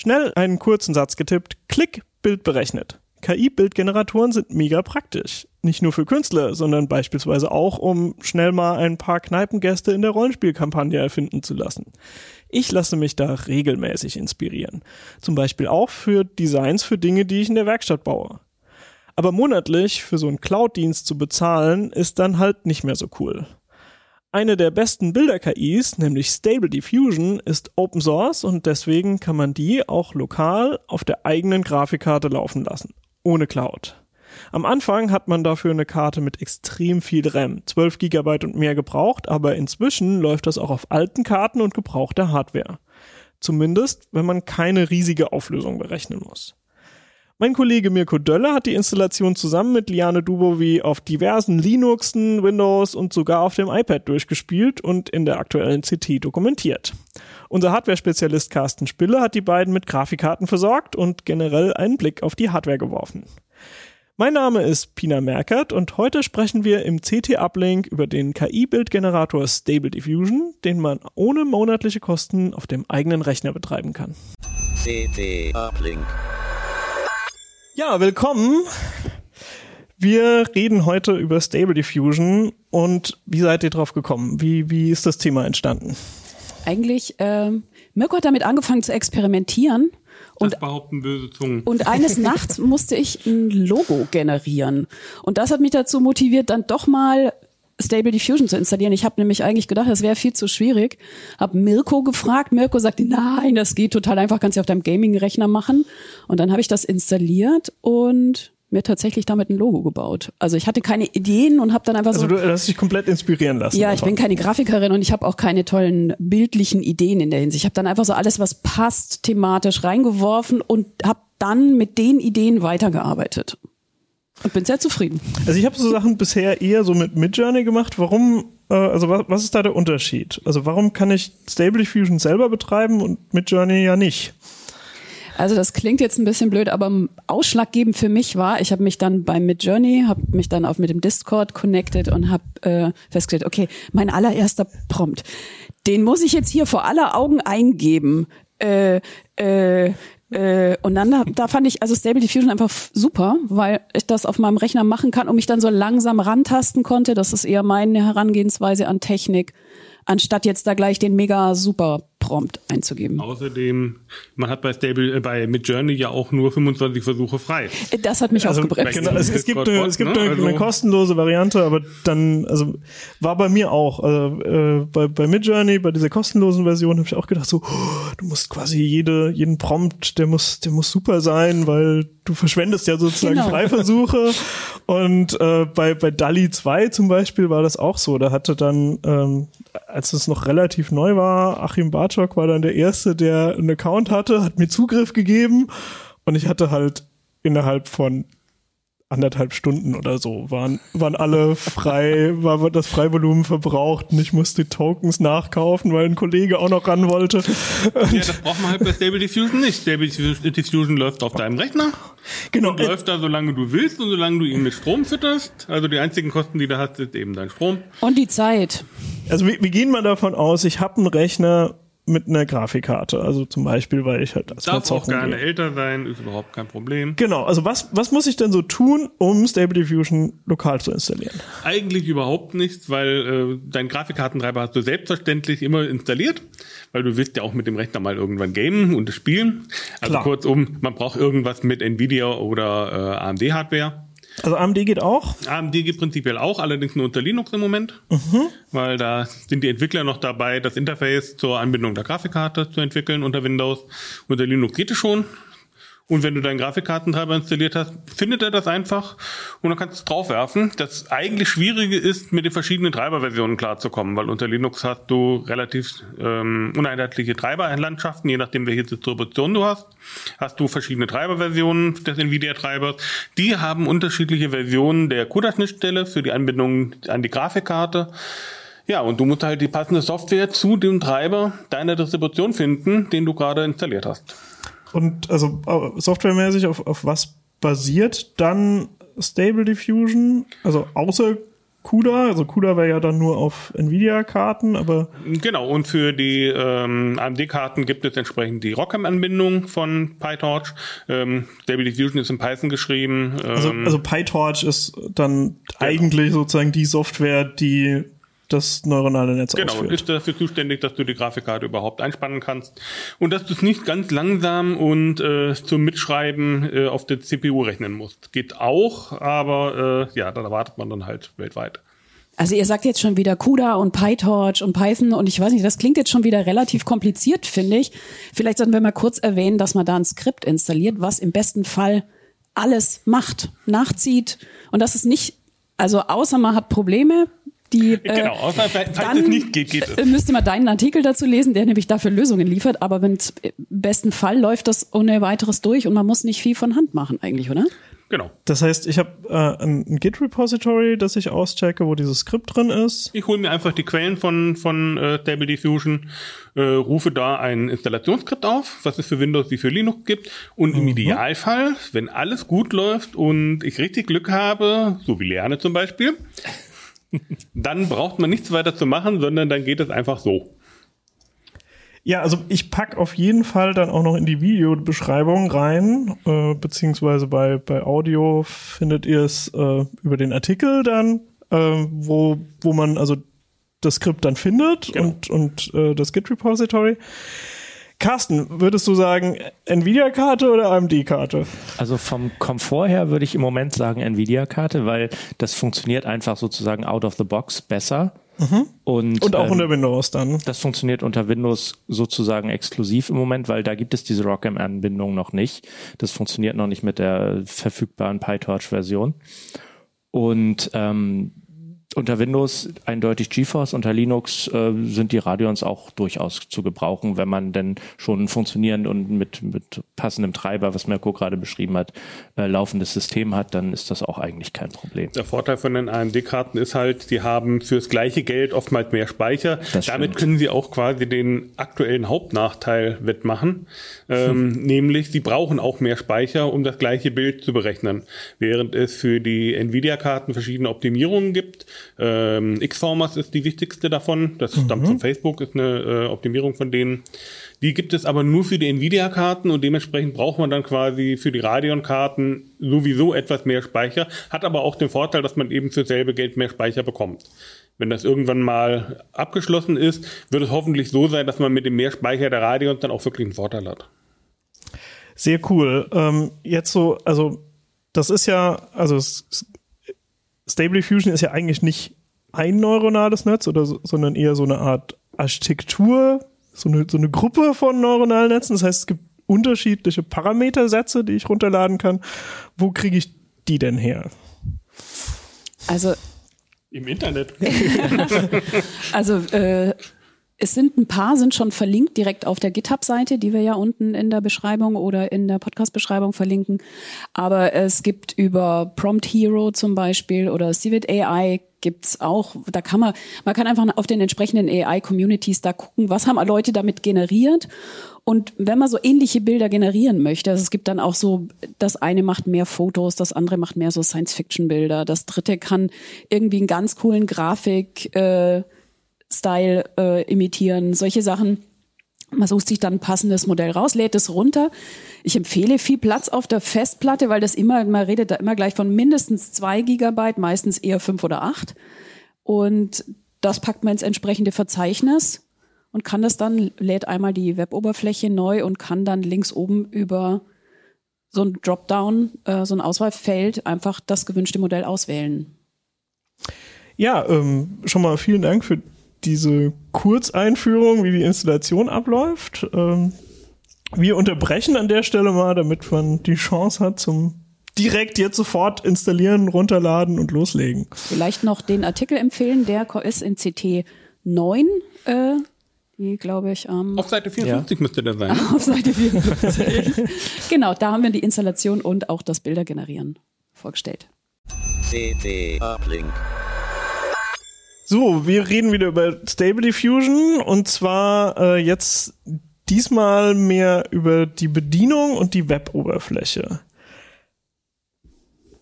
Schnell einen kurzen Satz getippt, Klick, Bild berechnet. KI-Bildgeneratoren sind mega praktisch. Nicht nur für Künstler, sondern beispielsweise auch, um schnell mal ein paar Kneipengäste in der Rollenspielkampagne erfinden zu lassen. Ich lasse mich da regelmäßig inspirieren. Zum Beispiel auch für Designs für Dinge, die ich in der Werkstatt baue. Aber monatlich für so einen Cloud-Dienst zu bezahlen, ist dann halt nicht mehr so cool. Eine der besten Bilder-KIs, nämlich Stable Diffusion, ist Open Source und deswegen kann man die auch lokal auf der eigenen Grafikkarte laufen lassen ohne Cloud. Am Anfang hat man dafür eine Karte mit extrem viel RAM, 12 GB und mehr gebraucht, aber inzwischen läuft das auch auf alten Karten und gebrauchter Hardware. Zumindest, wenn man keine riesige Auflösung berechnen muss. Mein Kollege Mirko Döller hat die Installation zusammen mit Liane Dubovi auf diversen Linuxen, Windows und sogar auf dem iPad durchgespielt und in der aktuellen CT dokumentiert. Unser Hardware-Spezialist Carsten Spille hat die beiden mit Grafikkarten versorgt und generell einen Blick auf die Hardware geworfen. Mein Name ist Pina Merkert und heute sprechen wir im CT-Uplink über den KI-Bildgenerator Stable Diffusion, den man ohne monatliche Kosten auf dem eigenen Rechner betreiben kann. CT-Uplink. Ja, willkommen. Wir reden heute über Stable Diffusion und wie seid ihr drauf gekommen? Wie, wie ist das Thema entstanden? eigentlich, äh, Mirko hat damit angefangen zu experimentieren. Und, das behaupten böse Zungen. Und eines Nachts musste ich ein Logo generieren. Und das hat mich dazu motiviert, dann doch mal Stable Diffusion zu installieren. Ich habe nämlich eigentlich gedacht, das wäre viel zu schwierig. Hab Mirko gefragt. Mirko sagte, nein, das geht total einfach, kannst du auf deinem Gaming-Rechner machen. Und dann habe ich das installiert und mir tatsächlich damit ein Logo gebaut. Also ich hatte keine Ideen und habe dann einfach also so. Also du hast dich komplett inspirieren lassen. Ja, ich bin keine Grafikerin und ich habe auch keine tollen bildlichen Ideen in der Hinsicht. Ich habe dann einfach so alles, was passt, thematisch reingeworfen und habe dann mit den Ideen weitergearbeitet. Und bin sehr zufrieden. Also ich habe so Sachen bisher eher so mit Midjourney gemacht. Warum, äh, also was, was ist da der Unterschied? Also warum kann ich Stable Diffusion selber betreiben und Midjourney ja nicht? Also das klingt jetzt ein bisschen blöd, aber ausschlaggebend für mich war, ich habe mich dann bei Midjourney, habe mich dann auf mit dem Discord connected und habe äh, festgestellt, okay, mein allererster Prompt, den muss ich jetzt hier vor aller Augen eingeben. Äh, äh, äh, und dann da, da fand ich also Stable Diffusion einfach super, weil ich das auf meinem Rechner machen kann und mich dann so langsam rantasten konnte. Das ist eher meine Herangehensweise an Technik, anstatt jetzt da gleich den mega super Prompt einzugeben. Außerdem, man hat bei Stable, äh, bei Midjourney ja auch nur 25 Versuche frei. Das hat mich also, ausgebremst. Genau, es, es, gibt, eine, es gibt ne? eine, also, eine, kostenlose Variante, aber dann, also war bei mir auch, also, äh, bei, bei Midjourney, bei dieser kostenlosen Version habe ich auch gedacht, so, oh, du musst quasi jede, jeden Prompt, der muss, der muss super sein, weil du verschwendest ja sozusagen genau. Freiversuche. Und äh, bei, bei DALI 2 zum Beispiel war das auch so. Da hatte dann, ähm, als es noch relativ neu war, Achim Barth Bartok war dann der Erste, der einen Account hatte, hat mir Zugriff gegeben und ich hatte halt innerhalb von anderthalb Stunden oder so waren, waren alle frei, war das Freivolumen verbraucht und ich musste Tokens nachkaufen, weil ein Kollege auch noch ran wollte. ja, das braucht man halt bei Stable Diffusion nicht. Stable Diffusion läuft auf deinem Rechner. Genau. Und läuft da, solange du willst und solange du ihn mit Strom fütterst. Also die einzigen Kosten, die du hast, ist eben dein Strom. Und die Zeit. Also wir, wir gehen mal davon aus, ich habe einen Rechner mit einer Grafikkarte. Also zum Beispiel, weil ich halt das Darf auch gerne gehe. älter sein, ist überhaupt kein Problem. Genau, also was, was muss ich denn so tun, um Stable Diffusion lokal zu installieren? Eigentlich überhaupt nichts, weil äh, dein Grafikkartentreiber hast du selbstverständlich immer installiert, weil du willst ja auch mit dem Rechner mal irgendwann gamen und spielen. Also Klar. kurzum, man braucht irgendwas mit Nvidia oder äh, AMD-Hardware. Also AMD geht auch? AMD geht prinzipiell auch, allerdings nur unter Linux im Moment, mhm. weil da sind die Entwickler noch dabei, das Interface zur Anbindung der Grafikkarte zu entwickeln unter Windows. Unter Linux geht es schon, und wenn du deinen Grafikkartentreiber installiert hast, findet er das einfach und dann kannst du es draufwerfen. Das eigentlich Schwierige ist, mit den verschiedenen Treiberversionen klarzukommen, weil unter Linux hast du relativ ähm, uneinheitliche Treiberlandschaften, je nachdem, welche Distribution du hast. Hast du verschiedene Treiberversionen des NVIDIA-Treibers. Die haben unterschiedliche Versionen der CUDA-Schnittstelle für die Anbindung an die Grafikkarte. Ja, und du musst halt die passende Software zu dem Treiber deiner Distribution finden, den du gerade installiert hast. Und also softwaremäßig auf, auf was basiert dann Stable Diffusion? Also außer CUDA. Also CUDA wäre ja dann nur auf Nvidia-Karten, aber. Genau, und für die ähm, AMD-Karten gibt es entsprechend die ROCm-Anbindung von PyTorch. Ähm, Stable Diffusion ist in Python geschrieben. Ähm, also, also PyTorch ist dann genau. eigentlich sozusagen die Software, die das neuronale Netz genau, ausführt. Genau, ist dafür zuständig, dass du die Grafikkarte überhaupt einspannen kannst und dass du es nicht ganz langsam und äh, zum Mitschreiben äh, auf der CPU rechnen musst. Geht auch, aber äh, ja, da erwartet man dann halt weltweit. Also ihr sagt jetzt schon wieder CUDA und PyTorch und Python und ich weiß nicht, das klingt jetzt schon wieder relativ kompliziert, finde ich. Vielleicht sollten wir mal kurz erwähnen, dass man da ein Skript installiert, was im besten Fall alles macht, nachzieht und das ist nicht, also außer man hat Probleme, die, äh, genau, außer falls dann es nicht geht, geht es. Müsste man deinen Artikel dazu lesen, der nämlich dafür Lösungen liefert. Aber wenn im besten Fall läuft das ohne weiteres durch und man muss nicht viel von Hand machen eigentlich, oder? Genau. Das heißt, ich habe äh, ein Git-Repository, das ich auschecke, wo dieses Skript drin ist. Ich hole mir einfach die Quellen von, von äh, Stable Diffusion, äh, rufe da ein Installationsskript auf, was es für Windows wie für Linux gibt. Und mhm. im Idealfall, wenn alles gut läuft und ich richtig Glück habe, so wie Lerne zum Beispiel, dann braucht man nichts weiter zu machen, sondern dann geht es einfach so. Ja, also ich pack auf jeden Fall dann auch noch in die Videobeschreibung rein, äh, beziehungsweise bei, bei Audio findet ihr es äh, über den Artikel dann, äh, wo, wo man also das Skript dann findet genau. und, und äh, das Git-Repository. Carsten, würdest du sagen Nvidia-Karte oder AMD-Karte? Also vom Komfort her würde ich im Moment sagen Nvidia-Karte, weil das funktioniert einfach sozusagen out of the box besser. Mhm. Und, und auch ähm, unter Windows dann. Das funktioniert unter Windows sozusagen exklusiv im Moment, weil da gibt es diese ROCm-Anbindung noch nicht. Das funktioniert noch nicht mit der verfügbaren PyTorch-Version. Und ähm, unter Windows eindeutig GeForce, unter Linux äh, sind die Radeons auch durchaus zu gebrauchen, wenn man denn schon funktionierend und mit, mit passendem Treiber, was Mirko gerade beschrieben hat, äh, laufendes System hat, dann ist das auch eigentlich kein Problem. Der Vorteil von den AMD-Karten ist halt, die haben fürs gleiche Geld oftmals mehr Speicher. Das Damit stimmt. können sie auch quasi den aktuellen Hauptnachteil wettmachen, ähm, hm. nämlich sie brauchen auch mehr Speicher, um das gleiche Bild zu berechnen. Während es für die Nvidia-Karten verschiedene Optimierungen gibt, ähm, Xformers ist die wichtigste davon. Das mhm. stammt von Facebook, ist eine äh, Optimierung von denen. Die gibt es aber nur für die Nvidia-Karten und dementsprechend braucht man dann quasi für die Radeon-Karten sowieso etwas mehr Speicher. Hat aber auch den Vorteil, dass man eben für selbe Geld mehr Speicher bekommt. Wenn das irgendwann mal abgeschlossen ist, wird es hoffentlich so sein, dass man mit dem mehr Speicher der Radeons dann auch wirklich einen Vorteil hat. Sehr cool. Ähm, jetzt so, also das ist ja, also Stable Diffusion ist ja eigentlich nicht ein neuronales Netz, oder so, sondern eher so eine Art Architektur, so eine, so eine Gruppe von neuronalen Netzen. Das heißt, es gibt unterschiedliche Parametersätze, die ich runterladen kann. Wo kriege ich die denn her? Also im Internet. also äh, es sind ein paar, sind schon verlinkt direkt auf der GitHub-Seite, die wir ja unten in der Beschreibung oder in der Podcast-Beschreibung verlinken. Aber es gibt über Prompt Hero zum Beispiel oder Civet AI gibt's auch, da kann man, man kann einfach auf den entsprechenden AI-Communities da gucken, was haben Leute damit generiert. Und wenn man so ähnliche Bilder generieren möchte, also es gibt dann auch so, das eine macht mehr Fotos, das andere macht mehr so Science-Fiction-Bilder, das dritte kann irgendwie einen ganz coolen Grafik, äh, Style äh, imitieren, solche Sachen. Man sucht sich dann ein passendes Modell raus, lädt es runter. Ich empfehle viel Platz auf der Festplatte, weil das immer, man redet da immer gleich von mindestens zwei Gigabyte, meistens eher fünf oder acht. Und das packt man ins entsprechende Verzeichnis und kann das dann, lädt einmal die Weboberfläche neu und kann dann links oben über so ein Dropdown, äh, so ein Auswahlfeld einfach das gewünschte Modell auswählen. Ja, ähm, schon mal vielen Dank für diese Kurzeinführung, wie die Installation abläuft. Ähm, wir unterbrechen an der Stelle mal, damit man die Chance hat zum direkt jetzt sofort installieren, runterladen und loslegen. Vielleicht noch den Artikel empfehlen, der ist in CT 9, äh, die glaube ich am... Ähm, Auf Seite 54 ja. müsste der sein. Auf Seite 54. genau, da haben wir die Installation und auch das Bilder generieren vorgestellt. CT Uplink. So, wir reden wieder über Stable Diffusion und zwar äh, jetzt diesmal mehr über die Bedienung und die Web-Oberfläche.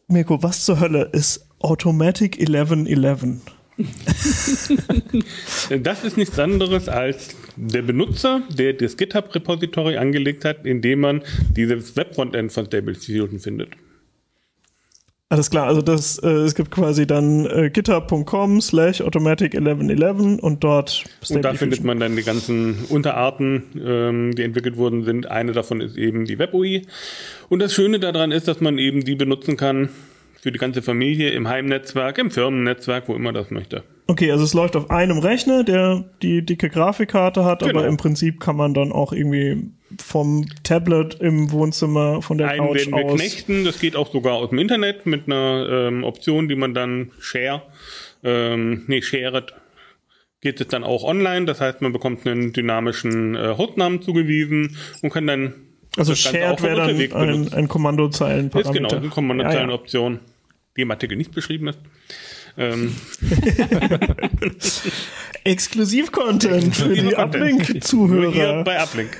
Mirko, was zur Hölle ist Automatic 1111. Das ist nichts anderes als der Benutzer, der das GitHub-Repository angelegt hat, in dem man dieses Webfrontend von Stable Diffusion findet. Alles klar, also das, äh, es gibt quasi dann äh, github.com slash automatic 1111 und dort Und da findet man dann die ganzen Unterarten, ähm, die entwickelt worden sind. Eine davon ist eben die WebUI. Und das Schöne daran ist, dass man eben die benutzen kann, für die ganze Familie im Heimnetzwerk, im Firmennetzwerk, wo immer das möchte. Okay, also es läuft auf einem Rechner, der die dicke Grafikkarte hat, genau. aber im Prinzip kann man dann auch irgendwie vom Tablet im Wohnzimmer von der Einen Couch werden wir aus. knechten, das geht auch sogar aus dem Internet mit einer ähm, Option, die man dann share, ähm, nee, shared geht es dann auch online. Das heißt, man bekommt einen dynamischen äh, Hostnamen zugewiesen und kann dann also Shared wäre dann ein, ein Kommandozeilenparameter. Ist genau, eine Kommandozeilenoption, ja, ja. die im Artikel nicht beschrieben ist. Ähm. Exklusiv-Content für die Uplink-Zuhörer. bei Uplink.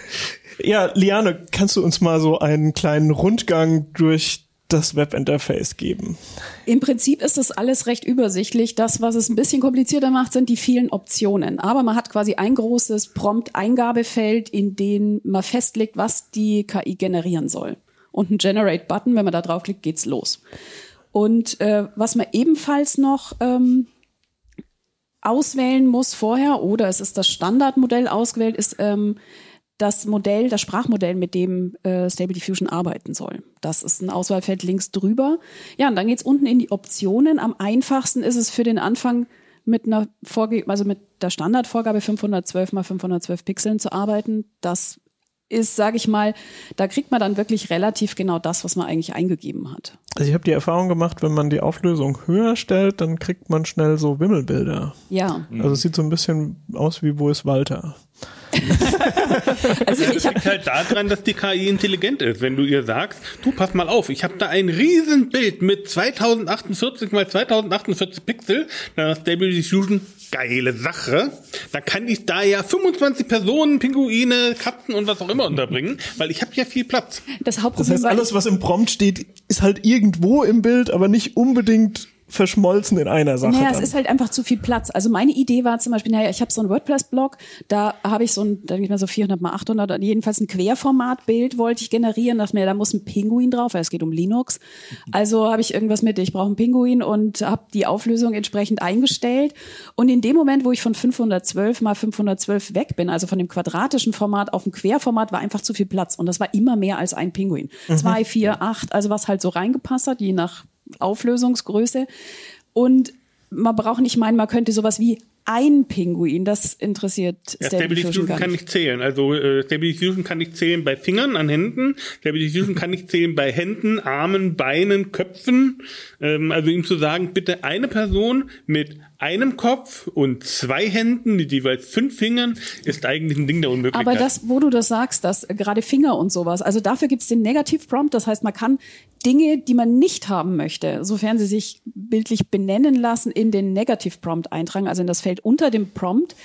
Ja, Liane, kannst du uns mal so einen kleinen Rundgang durch das Webinterface geben? Im Prinzip ist das alles recht übersichtlich. Das, was es ein bisschen komplizierter macht, sind die vielen Optionen. Aber man hat quasi ein großes Prompt-Eingabefeld, in dem man festlegt, was die KI generieren soll. Und ein Generate-Button, wenn man da draufklickt, geht's los. Und äh, was man ebenfalls noch ähm, auswählen muss vorher, oder es ist das Standardmodell ausgewählt, ist ähm, das Modell, das Sprachmodell, mit dem äh, Stable Diffusion arbeiten soll. Das ist ein Auswahlfeld links drüber. Ja, und dann geht's unten in die Optionen. Am einfachsten ist es für den Anfang mit einer Vorge also mit der Standardvorgabe 512 mal 512 Pixeln zu arbeiten. Das ist, sage ich mal, da kriegt man dann wirklich relativ genau das, was man eigentlich eingegeben hat. Also ich habe die Erfahrung gemacht, wenn man die Auflösung höher stellt, dann kriegt man schnell so Wimmelbilder. Ja. Also es sieht so ein bisschen aus wie Wo ist Walter? Also ich liegt halt daran, dass die KI intelligent ist. Wenn du ihr sagst, du pass mal auf, ich habe da ein Riesenbild mit 2048 mal 2048 Pixel, dann ist Stable Diffusion geile Sache. Da kann ich da ja 25 Personen, Pinguine, Katzen und was auch immer unterbringen, weil ich habe ja viel Platz. Das Hauptproblem das heißt, alles, was im Prompt steht, ist halt irgendwo im Bild, aber nicht unbedingt verschmolzen in einer Sache. Naja, dann. es ist halt einfach zu viel Platz. Also meine Idee war zum Beispiel, naja, ich habe so einen WordPress-Blog, da habe ich so ein, da ich mal so 400 mal 800, jedenfalls ein Querformatbild wollte ich generieren, dachte mir, da muss ein Pinguin drauf, weil es geht um Linux. Also habe ich irgendwas mit, ich brauche einen Pinguin und habe die Auflösung entsprechend eingestellt. Und in dem Moment, wo ich von 512 mal 512 weg bin, also von dem quadratischen Format auf dem Querformat, war einfach zu viel Platz. Und das war immer mehr als ein Pinguin. Mhm. Zwei, vier, acht, also was halt so reingepasst hat, je nach Auflösungsgröße. Und man braucht nicht meinen, man könnte sowas wie ein Pinguin, das interessiert ja, Stable Diffusion kann nicht zählen. Also äh, Stable Diffusion kann nicht zählen bei Fingern an Händen. Stable Diffusion kann nicht zählen bei Händen, Armen, Beinen, Köpfen. Ähm, also ihm zu sagen, bitte eine Person mit einem Kopf und zwei Händen mit jeweils fünf Fingern ist eigentlich ein Ding der Unmöglichkeit. Aber das, wo du das sagst, dass gerade Finger und sowas, also dafür gibt's den Negativ-Prompt, das heißt, man kann Dinge, die man nicht haben möchte, sofern sie sich bildlich benennen lassen, in den Negativ-Prompt eintragen, also in das Feld unter dem Prompt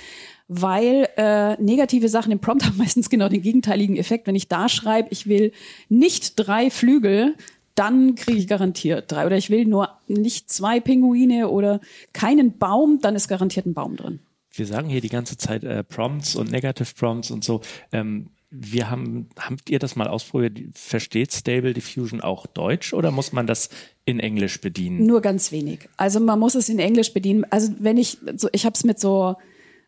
weil äh, negative Sachen im Prompt haben meistens genau den gegenteiligen Effekt. Wenn ich da schreibe, ich will nicht drei Flügel, dann kriege ich garantiert drei. Oder ich will nur nicht zwei Pinguine oder keinen Baum, dann ist garantiert ein Baum drin. Wir sagen hier die ganze Zeit äh, Prompts und Negative Prompts und so. Ähm, wir haben, habt ihr das mal ausprobiert? Versteht Stable Diffusion auch Deutsch oder muss man das in Englisch bedienen? Nur ganz wenig. Also man muss es in Englisch bedienen. Also wenn ich, so, ich habe es mit so,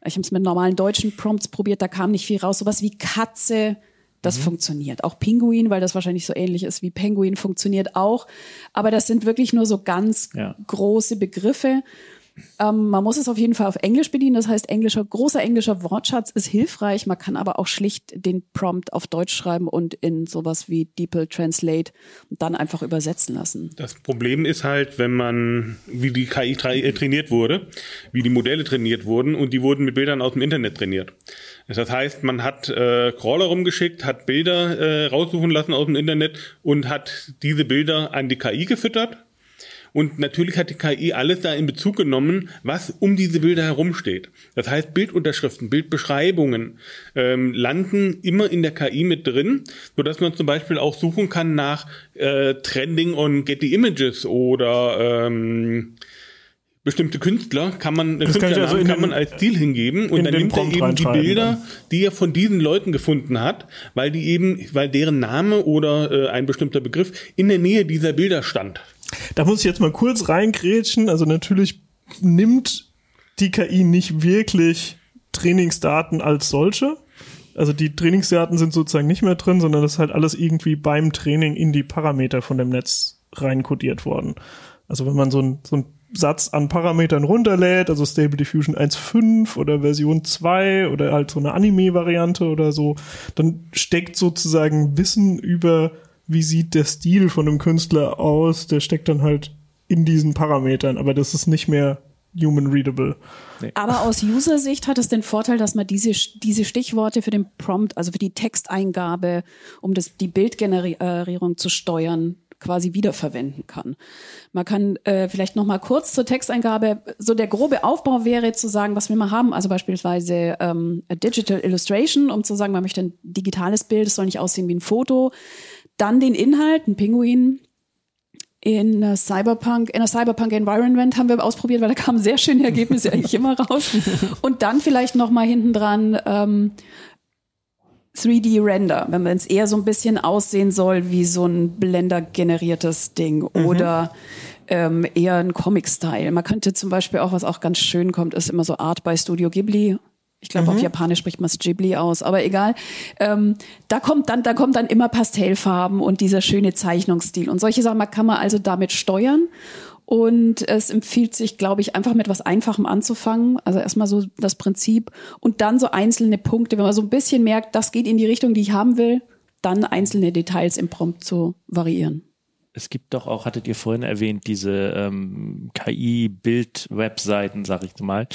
ich habe es mit normalen deutschen Prompts probiert, da kam nicht viel raus. Sowas wie Katze, das mhm. funktioniert. Auch Pinguin, weil das wahrscheinlich so ähnlich ist wie Penguin, funktioniert auch. Aber das sind wirklich nur so ganz ja. große Begriffe. Ähm, man muss es auf jeden Fall auf Englisch bedienen. Das heißt, englischer, großer englischer Wortschatz ist hilfreich. Man kann aber auch schlicht den Prompt auf Deutsch schreiben und in sowas wie DeepL Translate dann einfach übersetzen lassen. Das Problem ist halt, wenn man, wie die KI äh, trainiert wurde, wie die Modelle trainiert wurden und die wurden mit Bildern aus dem Internet trainiert. Das heißt, man hat äh, Crawler rumgeschickt, hat Bilder äh, raussuchen lassen aus dem Internet und hat diese Bilder an die KI gefüttert Und natürlich hat die KI alles da in Bezug genommen, was um diese Bilder herumsteht. Das heißt, Bildunterschriften, Bildbeschreibungen ähm, landen immer in der KI mit drin, so dass man zum Beispiel auch suchen kann nach äh, Trending on Getty Images oder ähm, bestimmte Künstler kann man, Das Künstlernamen also kann man als Ziel hingeben und dann nimmt er eben die Bilder, die er von diesen Leuten gefunden hat, weil die eben, weil deren Name oder äh, ein bestimmter Begriff in der Nähe dieser Bilder stand. Da muss ich jetzt mal kurz reingrätschen. Also natürlich nimmt die KI nicht wirklich Trainingsdaten als solche. Also die Trainingsdaten sind sozusagen nicht mehr drin, sondern das ist halt alles irgendwie beim Training in die Parameter von dem Netz reinkodiert worden. Also wenn man so ein, so ein Satz an Parametern runterlädt, also Stable Diffusion 1.5 oder Version 2 oder halt so eine Anime-Variante oder so, dann steckt sozusagen Wissen über, wie sieht der Stil von einem Künstler aus, der steckt dann halt in diesen Parametern, aber das ist nicht mehr human readable. Aber aus User-Sicht hat es den Vorteil, dass man diese, diese Stichworte für den Prompt, also für die Texteingabe, um das, die Bildgenerierung zu steuern, quasi wiederverwenden kann. Man kann äh, vielleicht noch mal kurz zur Texteingabe, so der grobe Aufbau wäre zu sagen, was wir mal haben, also beispielsweise ähm, a Digital Illustration, um zu sagen, man möchte ein digitales Bild, es soll nicht aussehen wie ein Foto. Dann den Inhalt, ein Pinguin, in Cyberpunk, in einer Cyberpunk Environment haben wir ausprobiert, weil da kamen sehr schöne Ergebnisse eigentlich immer raus. Und dann vielleicht noch mal hinten dran ähm, 3D-Render, wenn man es eher so ein bisschen aussehen soll wie so ein Blender-generiertes Ding oder ähm, eher ein Comic-Style. Man könnte zum Beispiel auch, was auch ganz schön kommt, ist immer so Art bei Studio Ghibli. Ich glaube, auf Japanisch spricht man es Ghibli aus, aber egal. Ähm, da kommt dann, da kommt dann immer Pastellfarben und dieser schöne Zeichnungsstil und solche Sachen kann man also damit steuern. Und es empfiehlt sich, glaube ich, einfach mit was Einfachem anzufangen. Also erstmal so das Prinzip und dann so einzelne Punkte, wenn man so ein bisschen merkt, das geht in die Richtung, die ich haben will, dann einzelne Details im Prompt zu variieren. Es gibt doch auch, hattet ihr vorhin erwähnt, diese ähm, KI-Bild-Webseiten, sag ich mal.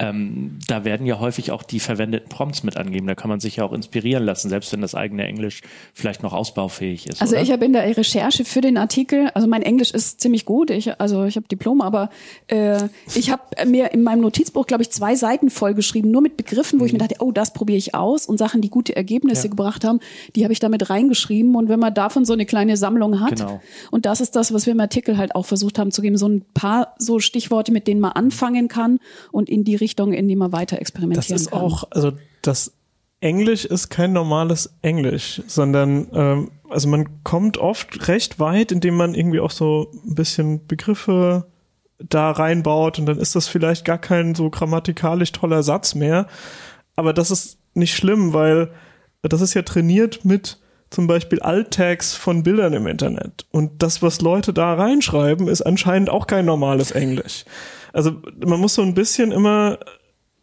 Ähm, da werden ja häufig auch die verwendeten Prompts mit angeben. Da kann man sich ja auch inspirieren lassen, selbst wenn das eigene Englisch vielleicht noch ausbaufähig ist. Also oder? ich habe in der Recherche für den Artikel, also mein Englisch ist ziemlich gut, ich, also ich habe Diplom, aber äh, ich habe mir in meinem Notizbuch, glaube ich, zwei Seiten vollgeschrieben, nur mit Begriffen, wo ich mir dachte, oh, das probiere ich aus und Sachen, die gute Ergebnisse gebracht haben, die habe ich damit reingeschrieben und wenn man davon so eine kleine Sammlung hat, Genau. Und das ist das, was wir im Artikel halt auch versucht haben zu geben, so ein paar so Stichworte, mit denen man anfangen kann und in die Richtung, in die man weiter Das experimentieren ist kann. auch, also das Englisch ist kein normales Englisch, sondern ähm, also man kommt oft recht weit, indem man irgendwie auch so ein bisschen Begriffe da reinbaut und dann ist das vielleicht gar kein so grammatikalisch toller Satz mehr. Aber das ist nicht schlimm, weil das ist ja trainiert mit zum Beispiel Alt-Tags von Bildern im Internet. Und das, was Leute da reinschreiben, ist anscheinend auch kein normales Englisch. Also man muss so ein bisschen immer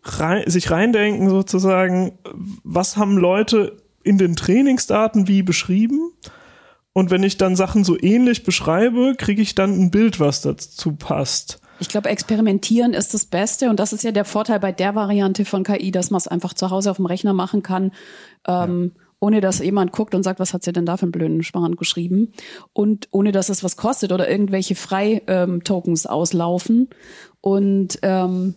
rein, sich reindenken sozusagen, was haben Leute in den Trainingsdaten wie beschrieben? Und wenn ich dann Sachen so ähnlich beschreibe, kriege ich dann ein Bild, was dazu passt. Ich glaube, experimentieren ist das Beste und das ist ja der Vorteil bei der Variante von KI, dass man es einfach zu Hause auf dem Rechner machen kann, ähm, ohne dass jemand guckt und sagt, was hat sie denn da für einen blöden Schmarrn geschrieben und ohne dass es was kostet oder irgendwelche Frei-Tokens auslaufen. Und ähm,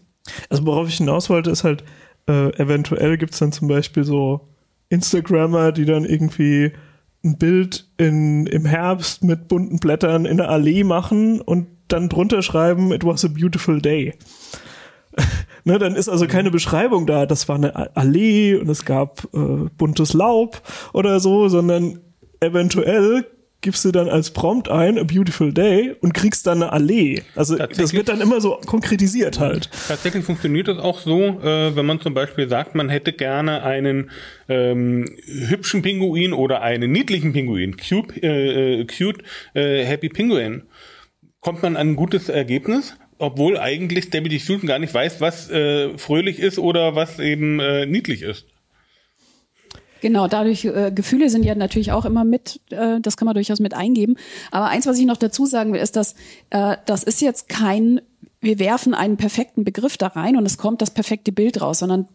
Also worauf ich hinaus wollte, ist halt, äh, eventuell gibt's dann zum Beispiel so Instagrammer, die dann irgendwie ein Bild in, im Herbst mit bunten Blättern in der Allee machen und dann drunter schreiben, it was a beautiful day. Ne, dann ist also keine Beschreibung da, das war eine Allee und es gab äh, buntes Laub oder so, sondern eventuell gibst du dann als Prompt ein, a beautiful day und kriegst dann eine Allee. Also das wird dann immer so konkretisiert halt. Tatsächlich funktioniert das auch so, äh, wenn man zum Beispiel sagt, man hätte gerne einen ähm, hübschen Pinguin oder einen niedlichen Pinguin, cute, äh, äh, cute äh, happy Pinguin, kommt man an ein gutes Ergebnis, obwohl eigentlich Stable Diffusion gar nicht weiß, was äh, fröhlich ist oder was eben äh, niedlich ist. Genau, dadurch, äh, Gefühle sind ja natürlich auch immer mit, äh, das kann man durchaus mit eingeben. Aber eins, was ich noch dazu sagen will, ist, dass äh, das ist jetzt kein, wir werfen einen perfekten Begriff da rein und es kommt das perfekte Bild raus, sondern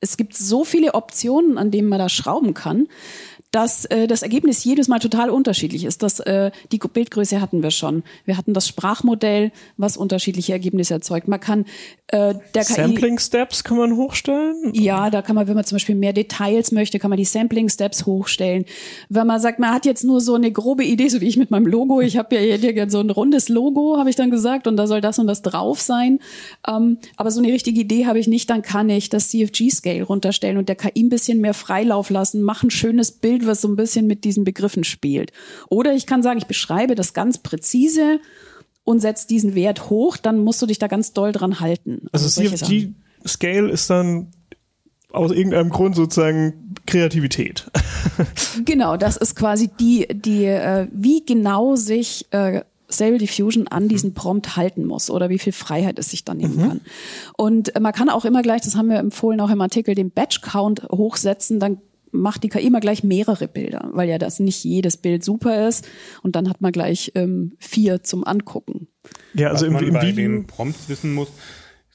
es gibt so viele Optionen, an denen man da schrauben kann, dass äh, das Ergebnis jedes Mal total unterschiedlich ist. Das, äh, die Bildgröße hatten wir schon. Wir hatten das Sprachmodell, was unterschiedliche Ergebnisse erzeugt. Man kann äh, der KI Sampling Steps kann man hochstellen? Ja, da kann man, wenn man zum Beispiel mehr Details möchte, kann man die Sampling Steps hochstellen. Wenn man sagt, man hat jetzt nur so eine grobe Idee, so wie ich mit meinem Logo, ich habe ja hier so ein rundes Logo, habe ich dann gesagt, und da soll das und das drauf sein. Ähm, aber so eine richtige Idee habe ich nicht, dann kann ich das CFG-Scale runterstellen und der KI ein bisschen mehr Freilauf lassen, mache ein schönes Bild, was so ein bisschen mit diesen Begriffen spielt. Oder ich kann sagen, ich beschreibe das ganz präzise und setzt diesen Wert hoch, dann musst du dich da ganz doll dran halten. Also, solche Sachen. CFG Scale ist dann aus irgendeinem Grund sozusagen Kreativität. Genau, das ist quasi die, die, äh, wie genau sich äh, Stable Diffusion an diesen Prompt halten muss oder wie viel Freiheit es sich dann nehmen kann. Und äh, man kann auch immer gleich, das haben wir empfohlen auch im Artikel, den Batch Count hochsetzen, dann macht die KI immer gleich mehrere Bilder, weil ja das nicht jedes Bild super ist und dann hat man gleich ähm, vier zum Angucken. Ja, also Was im, man im bei Video. den Prompts wissen muss,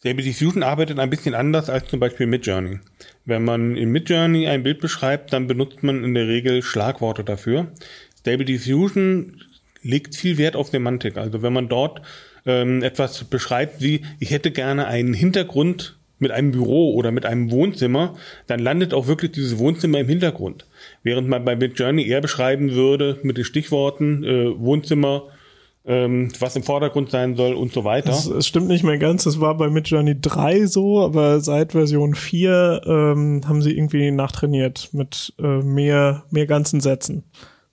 Stable Diffusion arbeitet ein bisschen anders als zum Beispiel Midjourney. Wenn man in Midjourney ein Bild beschreibt, dann benutzt man in der Regel Schlagworte dafür. Stable Diffusion legt viel Wert auf Semantik. Also wenn man dort ähm, etwas beschreibt wie, ich hätte gerne einen Hintergrund mit einem Büro oder mit einem Wohnzimmer, dann landet auch wirklich dieses Wohnzimmer im Hintergrund. Während man bei Midjourney eher beschreiben würde mit den Stichworten äh, Wohnzimmer, ähm, was im Vordergrund sein soll und so weiter. Es, es stimmt nicht mehr ganz, es war bei Midjourney 3 so, aber seit Version 4 ähm, haben sie irgendwie nachtrainiert mit äh, mehr, mehr ganzen Sätzen.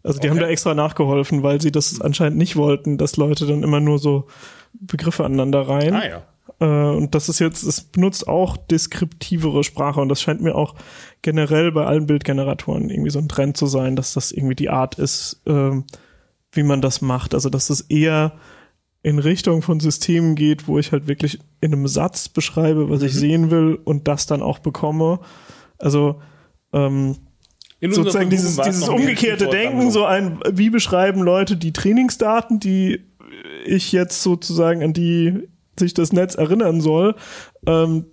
Also die haben Okay. da extra nachgeholfen, weil sie das anscheinend nicht wollten, dass Leute dann immer nur so Begriffe aneinander reihen. ah ja. Äh, und das ist jetzt, es benutzt auch deskriptivere Sprache und das scheint mir auch generell bei allen Bildgeneratoren irgendwie so ein Trend zu sein, dass das irgendwie die Art ist, ähm, wie man das macht. Also dass es eher in Richtung von Systemen geht, wo ich halt wirklich in einem Satz beschreibe, was ich sehen will und das dann auch bekomme. Also ähm, sozusagen dieses, dieses umgekehrte. Denken, so ein, wie beschreiben Leute die Trainingsdaten, die ich jetzt sozusagen an die sich das Netz erinnern soll, ähm,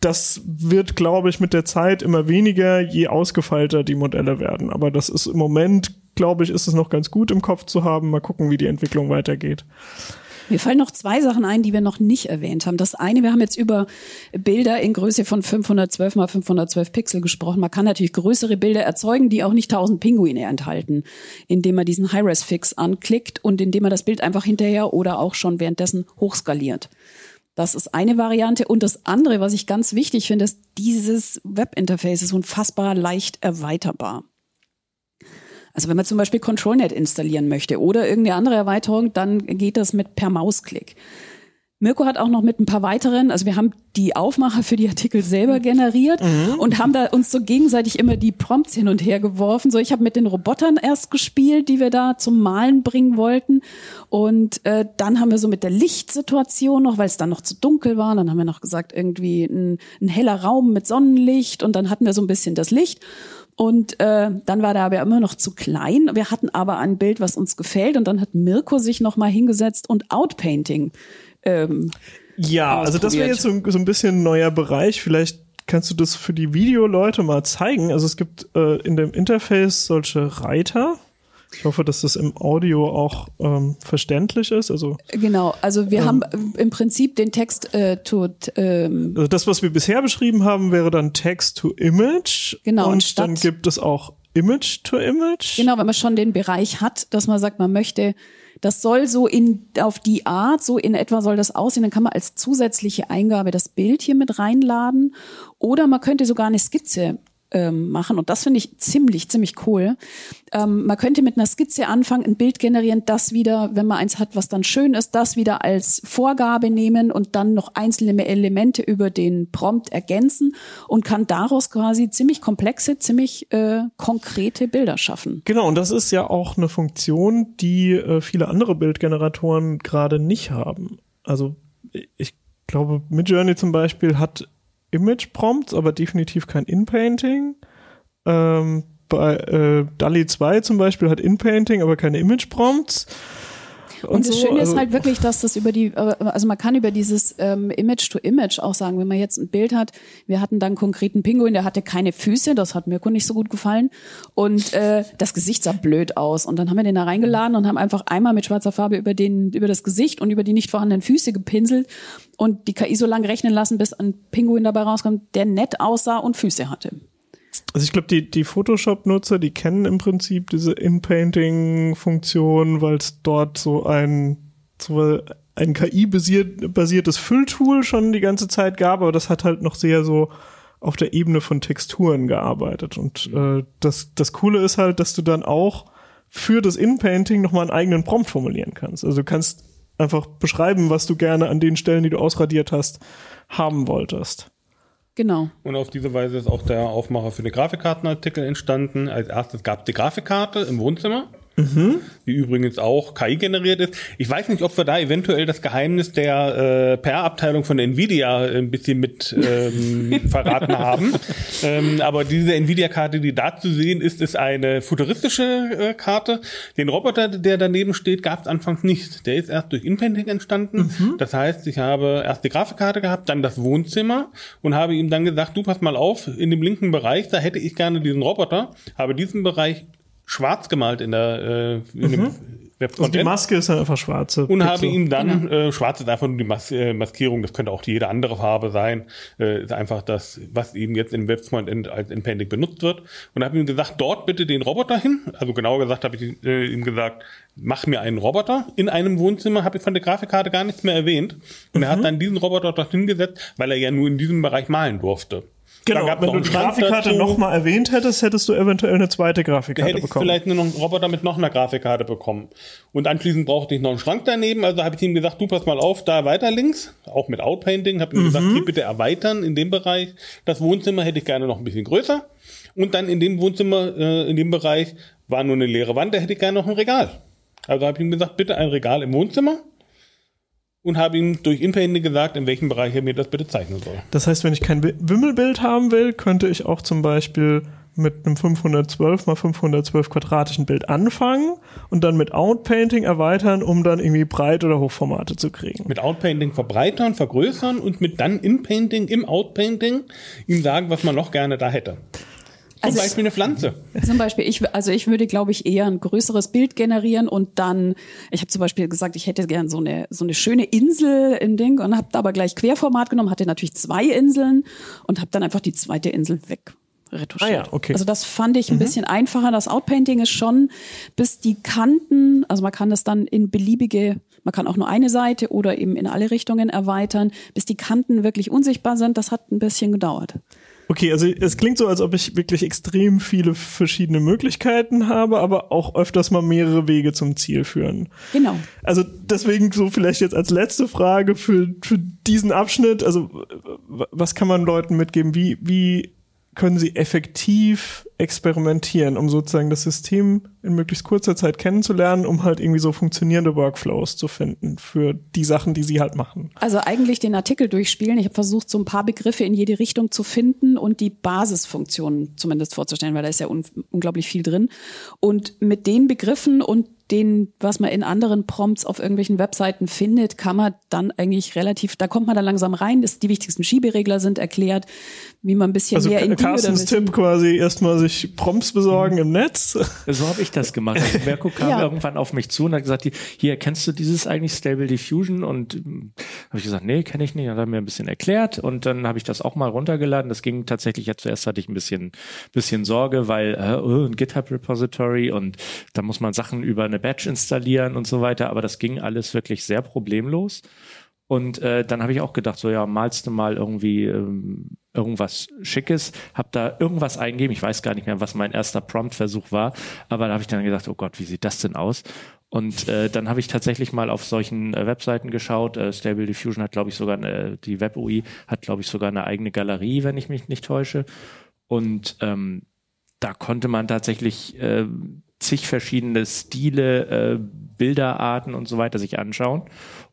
das wird, glaube ich, mit der Zeit immer weniger, je ausgefeilter die Modelle werden. Aber das ist im Moment, glaube ich, ist es noch ganz gut im Kopf zu haben. Mal gucken, wie die Entwicklung weitergeht. Mir fallen noch zwei Sachen ein, die wir noch nicht erwähnt haben. Das eine, wir haben jetzt über Bilder in Größe von 512 mal 512 Pixel gesprochen. Man kann natürlich größere Bilder erzeugen, die auch nicht 1000 Pinguine enthalten, indem man diesen High-Res-Fix anklickt und indem man das Bild einfach hinterher oder auch schon währenddessen hochskaliert. Das ist eine Variante. Und das andere, was ich ganz wichtig finde, ist, dieses Webinterface ist unfassbar leicht erweiterbar. Also wenn man zum Beispiel ControlNet installieren möchte oder irgendeine andere Erweiterung, dann geht das mit per Mausklick. Mirko hat auch noch mit ein paar weiteren, also wir haben die Aufmacher für die Artikel selber generiert und haben da uns so gegenseitig immer die Prompts hin und her geworfen. So, ich habe mit den Robotern erst gespielt, die wir da zum Malen bringen wollten. Und äh, dann haben wir so mit der Lichtsituation noch, weil es dann noch zu dunkel war, dann haben wir noch gesagt, irgendwie ein, ein heller Raum mit Sonnenlicht und dann hatten wir so ein bisschen das Licht. Und äh, dann war der aber immer noch zu klein. Wir hatten aber ein Bild, was uns gefällt. Und dann hat Mirko sich noch mal hingesetzt und Outpainting. Ähm, Ja, also das wäre jetzt so, so ein bisschen ein neuer Bereich. Vielleicht kannst du das für die Videoleute mal zeigen. Also es gibt äh, in dem Interface solche Reiter. Ich hoffe, dass das im Audio auch ähm, verständlich ist. Also, genau, also wir haben äh, im Prinzip den Text äh, tut, ähm, also das, was wir bisher beschrieben haben, wäre dann Text to Image. Genau, und Und statt- dann gibt es auch Image to Image. Genau, wenn man schon den Bereich hat, dass man sagt, man möchte, das soll so in, auf die Art, so in etwa soll das aussehen, dann kann man als zusätzliche Eingabe das Bild hier mit reinladen. Oder man könnte sogar eine Skizze ähm, machen. Und das finde ich ziemlich, ziemlich cool. Ähm, man könnte mit einer Skizze anfangen, ein Bild generieren, das wieder, wenn man eins hat, was dann schön ist, das wieder als Vorgabe nehmen und dann noch einzelne Elemente über den Prompt ergänzen und kann daraus quasi ziemlich komplexe, ziemlich äh, konkrete Bilder schaffen. Genau, und das ist ja auch eine Funktion, die äh, viele andere Bildgeneratoren gerade nicht haben. Also ich glaube, Midjourney zum Beispiel hat Image Prompts, aber definitiv kein In-Painting. Ähm, bei äh, DALI 2 zum Beispiel hat In-Painting, aber keine Image Prompts. Und, und das so. Schöne also, ist halt wirklich, dass das über die, also man kann über dieses ähm, Image-to-Image auch sagen, wenn man jetzt ein Bild hat, wir hatten dann konkreten Pinguin, der hatte keine Füße, das hat Mirko nicht so gut gefallen und äh, das Gesicht sah blöd aus und dann haben wir den da reingeladen und haben einfach einmal mit schwarzer Farbe über den, über das Gesicht und über die nicht vorhandenen Füße gepinselt und die KI so lange rechnen lassen, bis ein Pinguin dabei rauskommt, der nett aussah und Füße hatte. Also ich glaube, die, die Photoshop-Nutzer, die kennen im Prinzip diese In-Painting-Funktion, weil es dort so ein, so ein KI-basiertes Fülltool schon die ganze Zeit gab, aber das hat halt noch sehr so auf der Ebene von Texturen gearbeitet. Und äh, das, das Coole ist halt, dass du dann auch für das In-Painting nochmal einen eigenen Prompt formulieren kannst. Also du kannst einfach beschreiben, was du gerne an den Stellen, die du ausradiert hast, haben wolltest. Genau. Und auf diese Weise ist auch der Aufmacher für den Grafikkartenartikel entstanden. Als erstes gab es die Grafikkarte im Wohnzimmer. Mhm. Die übrigens auch KI generiert ist. Ich weiß nicht, ob wir da eventuell das Geheimnis der äh, PR-Abteilung von Nvidia ein bisschen mit ähm, verraten haben. Ähm, aber diese Nvidia-Karte, die da zu sehen ist, ist eine futuristische äh, Karte. Den Roboter, der daneben steht, gab es anfangs nicht. Der ist erst durch Inpainting entstanden. Mhm. Das heißt, ich habe erst die Grafikkarte gehabt, dann das Wohnzimmer und habe ihm dann gesagt, du pass mal auf, in dem linken Bereich, da hätte ich gerne diesen Roboter, habe diesen Bereich schwarz gemalt in der äh, in dem Mhm. Also die Maske ist dann einfach schwarze. und Pixel. habe ihm dann äh, schwarz ist einfach nur die Mas äh, Maskierung, das könnte auch jede andere Farbe sein, äh, ist einfach das, was eben jetzt im Webfrontend als Inpainting benutzt wird und habe ihm gesagt, dort bitte den Roboter hin. Also genauer gesagt habe ich äh, ihm gesagt, mach mir einen Roboter in einem Wohnzimmer, habe ich von der Grafikkarte gar nichts mehr erwähnt und er hat dann diesen Roboter dort hingesetzt, weil er ja nur in diesem Bereich malen durfte. Genau, Da gab's wenn noch du die Grafikkarte nochmal erwähnt hättest, hättest du eventuell eine zweite Da Grafikkarte hätte ich bekommen. vielleicht nur noch einen Roboter mit noch einer Grafikkarte bekommen. Und anschließend brauchte ich noch einen Schrank daneben. Also habe ich ihm gesagt, du pass mal auf, da weiter links, auch mit Outpainting. Habe ihm gesagt, hier bitte erweitern in dem Bereich. Das Wohnzimmer hätte ich gerne noch ein bisschen größer. Und dann in dem Wohnzimmer, äh, in dem Bereich war nur eine leere Wand, da hätte ich gerne noch ein Regal. Also habe ich ihm gesagt, bitte ein Regal im Wohnzimmer. Und habe ihm durch Inpainting gesagt, in welchem Bereich er mir das bitte zeichnen soll. Das heißt, wenn ich kein Wi- Wimmelbild haben will, könnte ich auch zum Beispiel mit einem 512 mal 512 quadratischen Bild anfangen und dann mit Outpainting erweitern, um dann irgendwie Breit- oder Hochformate zu kriegen. Mit Outpainting verbreitern, vergrößern und mit dann Inpainting im Outpainting ihm sagen, was man noch gerne da hätte. Zum Also- Beispiel eine Pflanze. Zum Beispiel, ich, also ich würde, glaube ich, eher ein größeres Bild generieren und dann, ich habe zum Beispiel gesagt, ich hätte gern so eine so eine schöne Insel im Ding und habe da aber gleich Querformat genommen, hatte natürlich zwei Inseln und habe dann einfach die zweite Insel weg retuschiert. Ah ja, okay. Also das fand ich ein bisschen einfacher. Das Outpainting ist schon, bis die Kanten, also man kann das dann in beliebige, man kann auch nur eine Seite oder eben in alle Richtungen erweitern, bis die Kanten wirklich unsichtbar sind. Das hat ein bisschen gedauert. Okay, also es klingt so, als ob ich wirklich extrem viele verschiedene Möglichkeiten habe, aber auch öfters mal mehrere Wege zum Ziel führen. Genau. Also deswegen so vielleicht jetzt als letzte Frage für, für diesen Abschnitt, also was kann man Leuten mitgeben? Wie, wie können sie effektiv experimentieren, um sozusagen das System in möglichst kurzer Zeit kennenzulernen, um halt irgendwie so funktionierende Workflows zu finden für die Sachen, die sie halt machen? Also eigentlich den Artikel durchspielen. Ich habe versucht, so ein paar Begriffe in jede Richtung zu finden und die Basisfunktionen zumindest vorzustellen, weil da ist ja un unglaublich viel drin. Und mit den Begriffen und den, was man in anderen Prompts auf irgendwelchen Webseiten findet, kann man dann eigentlich relativ, da kommt man dann langsam rein. Das, die wichtigsten Schieberegler sind erklärt, wie man ein bisschen Also mehr in die oder ein Carstens Tipp quasi erstmal sich Prompts besorgen im Netz. So habe ich das gemacht. Also Mirko kam Ja. irgendwann auf mich zu und hat gesagt, hier, kennst du dieses eigentlich Stable Diffusion? Und ähm, habe ich gesagt, nee, kenne ich nicht. Dann hat er mir ein bisschen erklärt und dann habe ich das auch mal runtergeladen. Das ging tatsächlich, ja, zuerst hatte ich ein bisschen, bisschen Sorge, weil äh, oh, ein GitHub-Repository und da muss man Sachen über eine Batch installieren und so weiter. Aber das ging alles wirklich sehr problemlos. Und äh, dann habe ich auch gedacht, so ja, malst du mal irgendwie ähm, irgendwas Schickes, hab da irgendwas eingegeben. Ich weiß gar nicht mehr, was mein erster Prompt-Versuch war, aber da habe ich dann gedacht, oh Gott, wie sieht das denn aus? Und äh, dann habe ich tatsächlich mal auf solchen äh, Webseiten geschaut. Äh, Stable Diffusion hat, glaube ich, sogar eine, die Web-UI hat, glaube ich, sogar eine eigene Galerie, wenn ich mich nicht täusche. Und ähm, da konnte man tatsächlich äh, zig verschiedene Stile äh, Bilderarten und so weiter sich anschauen.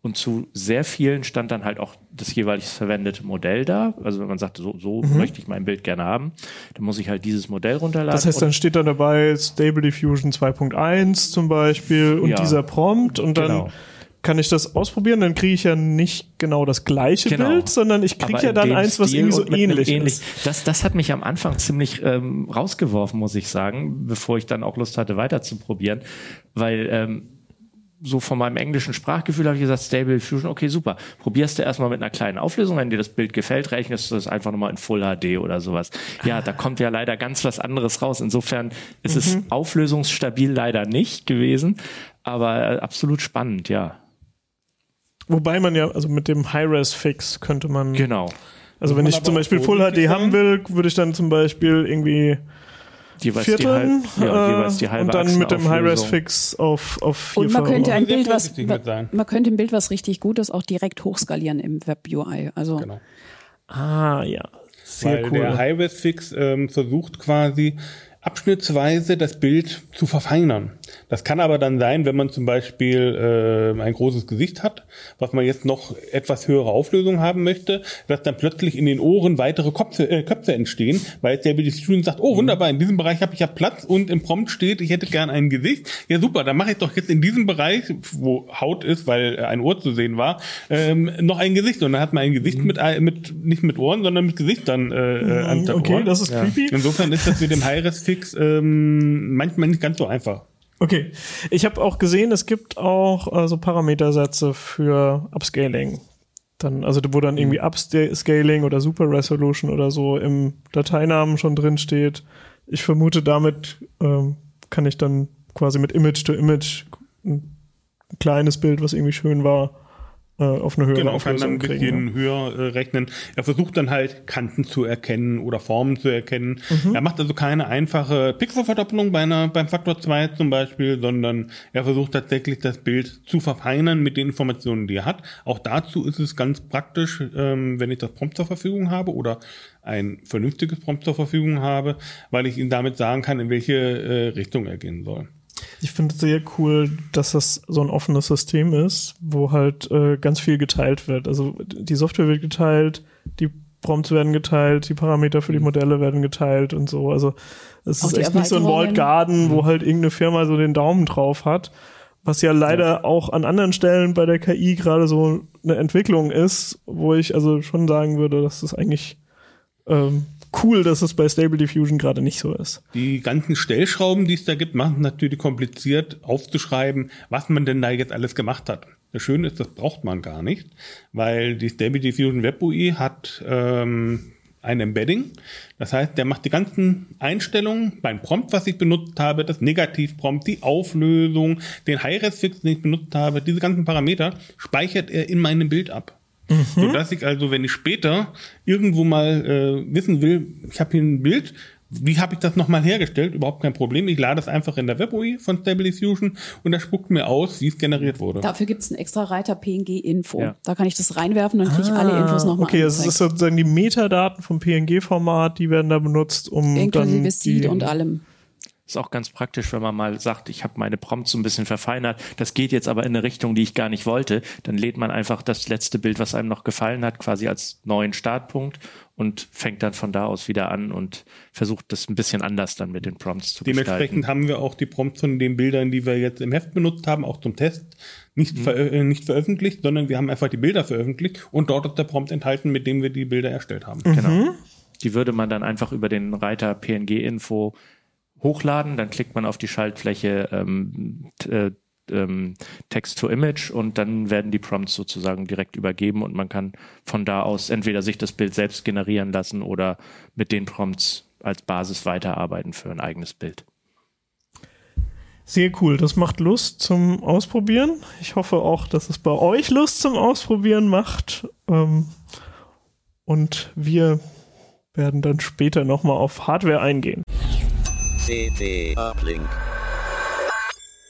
Und zu sehr vielen stand dann halt auch das jeweilig verwendete Modell da. Also wenn man sagt, so, so mhm. möchte ich mein Bild gerne haben, dann muss ich halt dieses Modell runterladen. Das heißt, dann steht dann dabei Stable Diffusion 2.1 zum Beispiel und ja, dieser Prompt und dann genau kann ich das ausprobieren, dann kriege ich ja nicht genau das gleiche genau. Bild, sondern ich kriege ja dann eins, was irgendwie so ähnlich ähnlich. ist. Das, das hat mich am Anfang ziemlich ähm, rausgeworfen, muss ich sagen, bevor ich dann auch Lust hatte, weiter zu probieren, weil ähm, so von meinem englischen Sprachgefühl habe ich gesagt, Stable Fusion, okay, super. Probierst du erstmal mit einer kleinen Auflösung, wenn dir das Bild gefällt, rechnest du das einfach nochmal in Full HD oder sowas. Ja, da kommt ja leider ganz was anderes raus. Insofern ist mhm. es auflösungsstabil leider nicht gewesen, aber äh, absolut spannend, ja. Wobei man ja, also mit dem High-Res-Fix könnte man. Genau. Also wenn ich zum Beispiel Full HD haben will, würde ich dann zum Beispiel irgendwie jeweils Vierteln die, halb, ja, jeweils die halbe und dann mit dem High-Res-Fix auf, auf vier Und man könnte ein Bild, was, man könnte ein Bild, was richtig gut ist, auch direkt hochskalieren im Web-UI. Also genau. Ah, ja. Sehr Weil cool. der High-Res-Fix ähm, versucht quasi abschnittsweise das Bild zu verfeinern. Das kann aber dann sein, wenn man zum Beispiel äh, ein großes Gesicht hat, was man jetzt noch etwas höhere Auflösung haben möchte, dass dann plötzlich in den Ohren weitere Köpfe, äh, Köpfe entstehen, weil der Student sagt, oh wunderbar, in diesem Bereich habe ich ja Platz und im Prompt steht, ich hätte gern ein Gesicht. Ja super, dann mache ich doch jetzt in diesem Bereich, wo Haut ist, weil ein Ohr zu sehen war, ähm, noch ein Gesicht. Und dann hat man ein Gesicht mhm. mit, mit nicht mit Ohren, sondern mit Gesicht dann äh, äh mhm, Okay, Ohren. das ist ja. creepy. Insofern ist das mit dem High-Res-Fix ähm, manchmal nicht ganz so einfach. Okay. Ich habe auch gesehen, es gibt auch äh, so Parametersätze für Upscaling. Dann, also wo dann irgendwie. Upscaling oder Super Resolution oder so im Dateinamen schon drin steht. Ich vermute, damit ähm, kann ich dann quasi mit Image to Image ein kleines Bild, was irgendwie schön war, äh, auf eine höhere genau, Auflösung kann dann ein bisschen ja. höher äh, rechnen. Er versucht dann halt Kanten zu erkennen oder Formen zu erkennen. Mhm. Er macht also keine einfache Pixelverdoppelung bei einer, beim Faktor 2 zum Beispiel, sondern er versucht tatsächlich das Bild zu verfeinern mit den Informationen, die er hat. Auch dazu ist es ganz praktisch, ähm, wenn ich das Prompt zur Verfügung habe oder ein vernünftiges Prompt zur Verfügung habe, weil ich ihm damit sagen kann, in welche äh, Richtung er gehen soll. Ich finde es sehr cool, dass das so ein offenes System ist, wo halt äh, ganz viel geteilt wird. Also die Software wird geteilt, die Prompts werden geteilt, die Parameter für die. Modelle werden geteilt und so. Also es ist echt nicht so ein Walled Garden, wo halt irgendeine Firma so den Daumen drauf hat, was ja leider ja. auch an anderen Stellen bei der KI gerade so eine Entwicklung ist, wo ich also schon sagen würde, dass das eigentlich ähm, cool, dass es bei Stable Diffusion gerade nicht so ist. Die ganzen Stellschrauben, die es da gibt, machen es natürlich kompliziert aufzuschreiben, was man denn da jetzt alles gemacht hat. Das Schöne ist, das braucht man gar nicht, weil die Stable Diffusion Web UI hat ähm, ein Embedding. Das heißt, der macht die ganzen Einstellungen beim Prompt, was ich benutzt habe, das Negativprompt, die Auflösung, den High-Res-Fix, den ich benutzt habe, diese ganzen Parameter speichert er in meinem Bild ab. Mhm. Sodass ich also, wenn ich später irgendwo mal äh, wissen will, ich habe hier ein Bild, wie habe ich das nochmal hergestellt? Überhaupt kein Problem. Ich lade es einfach in der WebUI von Stable Diffusion und er spuckt mir aus, wie es generiert wurde. Dafür gibt es einen extra Reiter PNG-Info. Ja. Da kann ich das reinwerfen und dann kriege ich ah, alle Infos nochmal Okay, also das ist sozusagen die Metadaten vom PNG-Format, die werden da benutzt, um Inklusive dann die, Seed und allem. Ist auch ganz praktisch, wenn man mal sagt, ich habe meine Prompts so ein bisschen verfeinert, das geht jetzt aber in eine Richtung, die ich gar nicht wollte, dann lädt man einfach das letzte Bild, was einem noch gefallen hat, quasi als neuen Startpunkt und fängt dann von da aus wieder an und versucht das ein bisschen anders dann mit den Prompts zu Dementsprechend gestalten. haben wir auch die Prompts von den Bildern, die wir jetzt im Heft benutzt haben, auch zum Test, nicht, mhm. ver äh, nicht veröffentlicht, sondern wir haben einfach die Bilder veröffentlicht und dort ist der Prompt enthalten, mit dem wir die Bilder erstellt haben. Mhm. Genau. Die würde man dann einfach über den Reiter PNG-Info hochladen, dann klickt man auf die Schaltfläche ähm, äh, ähm, Text to Image und dann werden die Prompts sozusagen direkt übergeben und man kann von da aus entweder sich das Bild selbst generieren lassen oder mit den Prompts als Basis weiterarbeiten für ein eigenes Bild. Sehr cool, das macht Lust zum Ausprobieren. Ich hoffe auch, dass es bei euch Lust zum Ausprobieren macht. Ähm, und wir werden dann später nochmal auf Hardware eingehen. CD Uplink.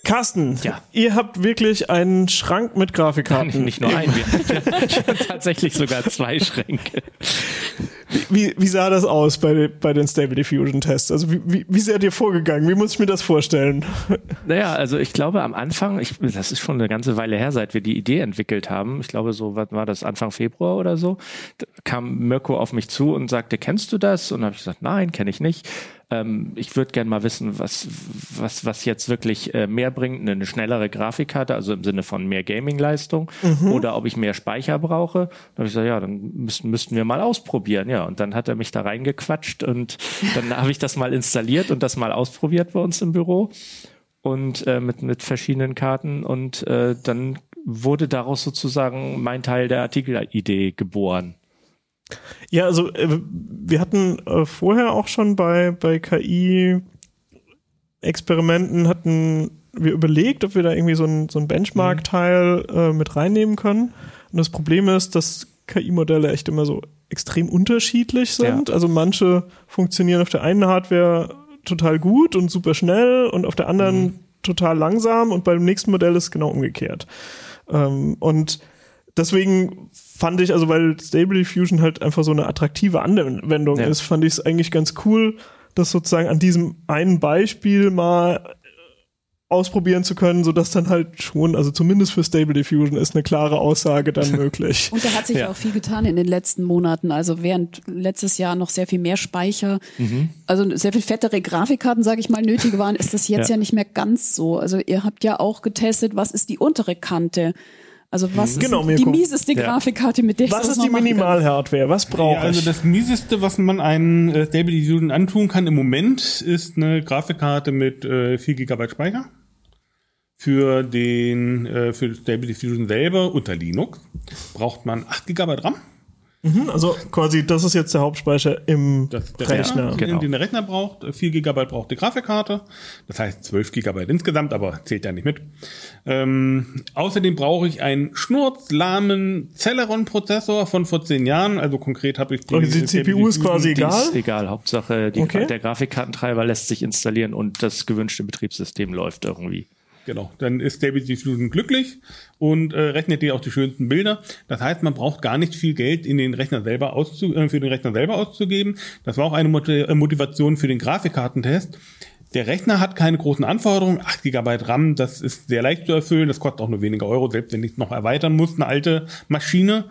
Carsten, ja. ihr habt wirklich einen Schrank mit Grafikkarten. Nicht nur einen, wir haben tatsächlich sogar zwei Schränke. Wie, wie sah das aus bei, bei den Stable Diffusion Tests? Also wie, wie, wie seid ihr vorgegangen? Wie muss ich mir das vorstellen? Naja, also ich glaube am Anfang, ich, das ist schon eine ganze Weile her, seit wir die Idee entwickelt haben. Ich glaube, so was war das Anfang Februar oder so. Da kam Mirko auf mich zu und sagte, kennst du das? Und habe ich gesagt, nein, kenne ich nicht. Ähm, ich würde gerne mal wissen, was, was, was jetzt wirklich äh, mehr bringt, eine schnellere Grafikkarte, also im Sinne von mehr Gaming-Leistung, mhm. oder ob ich mehr Speicher brauche. Da habe ich gesagt, ja, dann müssten, müssten wir mal ausprobieren. Ja, und dann hat er mich da reingequatscht und dann habe ich das mal installiert und das mal ausprobiert bei uns im Büro und äh, mit, mit verschiedenen Karten und äh, dann wurde daraus sozusagen mein Teil der Artikelidee geboren. Ja, also äh, wir hatten äh, vorher auch schon bei, bei KI-Experimenten hatten wir überlegt, ob wir da irgendwie so ein, so ein Benchmark-Teil äh, mit reinnehmen können. Und das Problem ist, dass KI-Modelle echt immer so extrem unterschiedlich sind. Ja. Also manche funktionieren auf der einen Hardware total gut und super schnell und auf der anderen mhm. total langsam und beim nächsten Modell ist es genau umgekehrt. Ähm, und deswegen fand ich, also weil Stable Diffusion halt einfach so eine attraktive Anwendung ja. ist, fand ich es eigentlich ganz cool, das sozusagen an diesem einen Beispiel mal ausprobieren zu können, sodass dann halt schon, also zumindest für Stable Diffusion ist eine klare Aussage dann möglich. Und da hat sich ja. auch viel getan in den letzten Monaten. Also während letztes Jahr noch sehr viel mehr Speicher, mhm. also sehr viel fettere Grafikkarten, sage ich mal, nötig waren, ist das jetzt ja. ja nicht mehr ganz so. Also ihr habt ja auch getestet, was ist die untere Kante also was genau, ist die mieseste Grafikkarte, mit der ich Was ist die Minimal-Hardware? Was brauche ja, also ich? Also das mieseste, was man einen äh, Stable Diffusion antun kann im Moment, ist eine Grafikkarte mit äh, 4 GB Speicher. Für den äh, für Stable Diffusion selber unter Linux braucht man 8 GB RAM. Mhm, also quasi, das ist jetzt der Hauptspeicher im das, der Rechner. Rechner genau. Den der Rechner braucht. 4 GB braucht die Grafikkarte. Das heißt 12 GB insgesamt, aber zählt ja nicht mit. Ähm, außerdem brauche ich einen schnurzlahmen Celeron-Prozessor von vor 10 Jahren. Also konkret habe ich die, okay, die CPU ist quasi egal? Ist egal. Hauptsache die, okay. der Grafikkartentreiber lässt sich installieren und das gewünschte Betriebssystem läuft irgendwie. Genau, dann ist Stable Diffusion glücklich und äh, rechnet dir auch die schönsten Bilder. Das heißt, man braucht gar nicht viel Geld in den Rechner selber auszu äh, für den Rechner selber auszugeben. Das war auch eine äh, Motivation für den Grafikkartentest. Der Rechner hat keine großen Anforderungen. 8 GB RAM, das ist sehr leicht zu erfüllen. Das kostet auch nur weniger Euro, selbst wenn ich es noch erweitern muss, eine alte Maschine.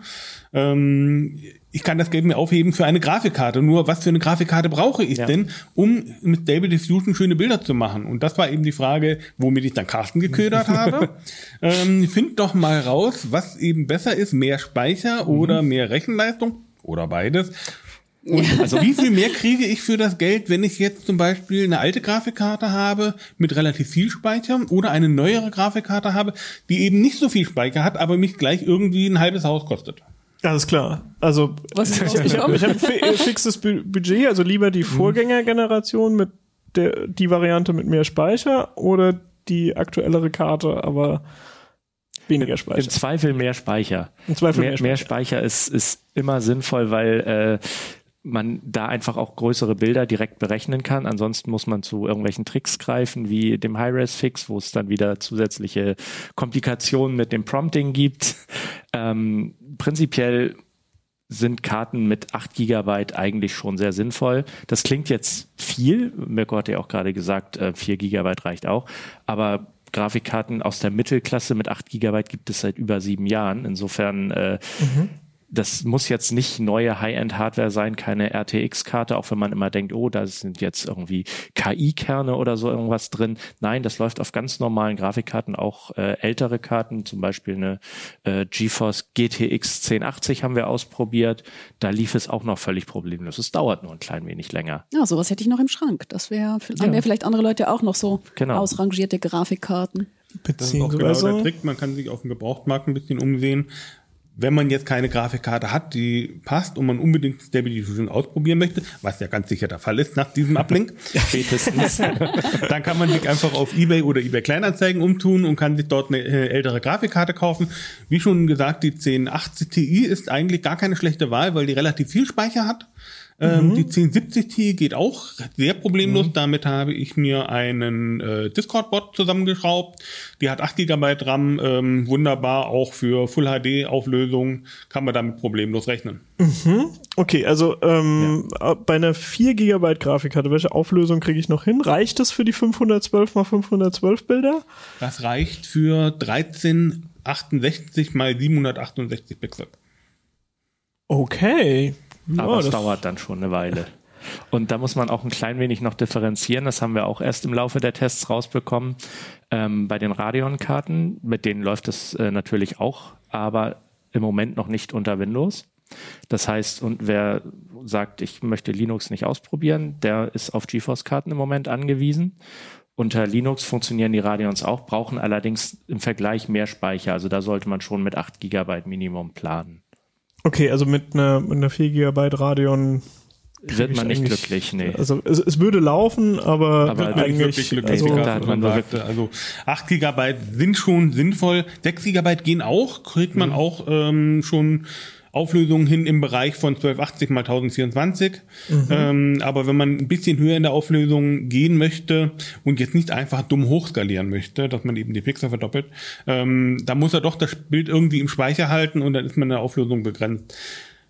Ähm, ich kann das Geld mir aufheben für eine Grafikkarte. Nur was für eine Grafikkarte brauche ich ja. denn, um mit Stable Diffusion schöne Bilder zu machen? Und das war eben die Frage, womit ich dann Carsten geködert habe. Ähm, find doch mal raus, was eben besser ist, mehr Speicher mhm. oder mehr Rechenleistung oder beides. Und ja. also wie viel mehr kriege ich für das Geld, wenn ich jetzt zum Beispiel eine alte Grafikkarte habe mit relativ viel Speicher oder eine neuere Grafikkarte habe, die eben nicht so viel Speicher hat, aber mich gleich irgendwie ein halbes Haus kostet. Alles klar. Also Was ich, ich habe hab ein fixes Budget, also lieber die mhm. Vorgängergeneration mit der die Variante mit mehr Speicher oder die aktuellere Karte, aber weniger Speicher. Im Zweifel mehr Speicher. Im Zweifel mehr, mehr Speicher, mehr Speicher ist, ist immer sinnvoll, weil äh, man da einfach auch größere Bilder direkt berechnen kann. Ansonsten muss man zu irgendwelchen Tricks greifen, wie dem High-Res-Fix, wo es dann wieder zusätzliche Komplikationen mit dem Prompting gibt. Ähm, prinzipiell sind Karten mit 8 Gigabyte eigentlich schon sehr sinnvoll. Das klingt jetzt viel. Mirko hat ja auch gerade gesagt, 4 äh, Gigabyte reicht auch. Aber Grafikkarten aus der Mittelklasse mit 8 Gigabyte gibt es seit über sieben Jahren. Insofern äh, mhm das muss jetzt nicht neue High-End-Hardware sein, keine RTX-Karte, auch wenn man immer denkt, oh, da sind jetzt irgendwie KI-Kerne oder so irgendwas drin. Nein, das läuft auf ganz normalen Grafikkarten, auch äh, ältere Karten, zum Beispiel eine äh, GeForce GTX 1080 haben wir ausprobiert. Da lief es auch noch völlig problemlos. Es dauert nur ein klein wenig länger. Ja, sowas hätte ich noch im Schrank. Das wäre, ja. haben ja vielleicht andere Leute auch noch so genau. ausrangierte Grafikkarten. Das ist auch genau der Trick. Man kann sich auf dem Gebrauchtmarkt ein bisschen umsehen wenn man jetzt keine Grafikkarte hat, die passt und man unbedingt Stable Diffusion ausprobieren möchte, was ja ganz sicher der Fall ist nach diesem Uplink, spätestens, dann kann man sich einfach auf eBay oder eBay Kleinanzeigen umtun und kann sich dort eine äh, ältere Grafikkarte kaufen. Wie schon gesagt, die 1080 Ti ist eigentlich gar keine schlechte Wahl, weil die relativ viel Speicher hat. Ähm, mhm. Die 1070 Ti geht auch sehr problemlos. Mhm. Damit habe ich mir einen äh, Discord-Bot zusammengeschraubt. Die hat 8 GB RAM, ähm, wunderbar auch für Full HD Auflösung kann man damit problemlos rechnen. Mhm. Okay, also ähm, ja. bei einer 4 GB Grafikkarte, welche Auflösung kriege ich noch hin? Reicht das für die 512 x 512 Bilder? Das reicht für 1368 x 768 Pixel. Okay. Aber es dauert dann schon eine Weile. Und da muss man auch ein klein wenig noch differenzieren. Das haben wir auch erst im Laufe der Tests rausbekommen. Ähm, bei den Radeon-Karten, mit denen läuft es äh, natürlich auch, aber im Moment noch nicht unter Windows. Das heißt, und wer sagt, ich möchte Linux nicht ausprobieren, der ist auf GeForce-Karten im Moment angewiesen. Unter Linux funktionieren die Radeons auch, brauchen allerdings im Vergleich mehr Speicher. Also da sollte man schon mit 8 GB Minimum planen. Okay, also mit einer, mit einer 4 GB Radeon wird man nicht glücklich, nee. Also es, es würde laufen, aber, aber wird eigentlich wirklich glücklich. Also, da hat man sagte, also 8 GB sind schon sinnvoll, 6 GB gehen auch, kriegt man mhm. auch ähm, schon Auflösungen hin im Bereich von 1280 mal 1024. Mhm. Ähm, aber wenn man ein bisschen höher in der Auflösung gehen möchte und jetzt nicht einfach dumm hochskalieren möchte, dass man eben die Pixel verdoppelt, ähm, da muss er doch das Bild irgendwie im Speicher halten und dann ist man in der Auflösung begrenzt.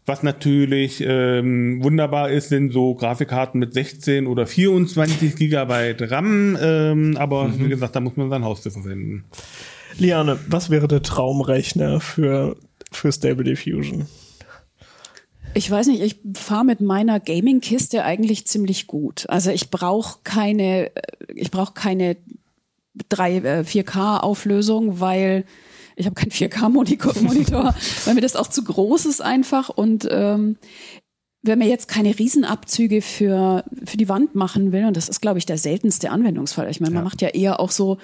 Was natürlich ähm, wunderbar ist, sind so Grafikkarten mit 16 oder 24 Gigabyte RAM, ähm, aber mhm. wie gesagt, da muss man sein Haus zu verwenden. Liane, was wäre der Traumrechner für für Stable Diffusion? Ich weiß nicht, ich fahre mit meiner Gaming-Kiste eigentlich ziemlich gut. Also ich brauche keine, ich brauche keine 3, 4K-Auflösung, weil ich habe keinen 4K-Monitor, weil mir das auch zu groß ist einfach. Und ähm, wenn man jetzt keine Riesenabzüge für, für die Wand machen will, und das ist, glaube ich, der seltenste Anwendungsfall. Ich meine, man ja. macht ja eher auch so,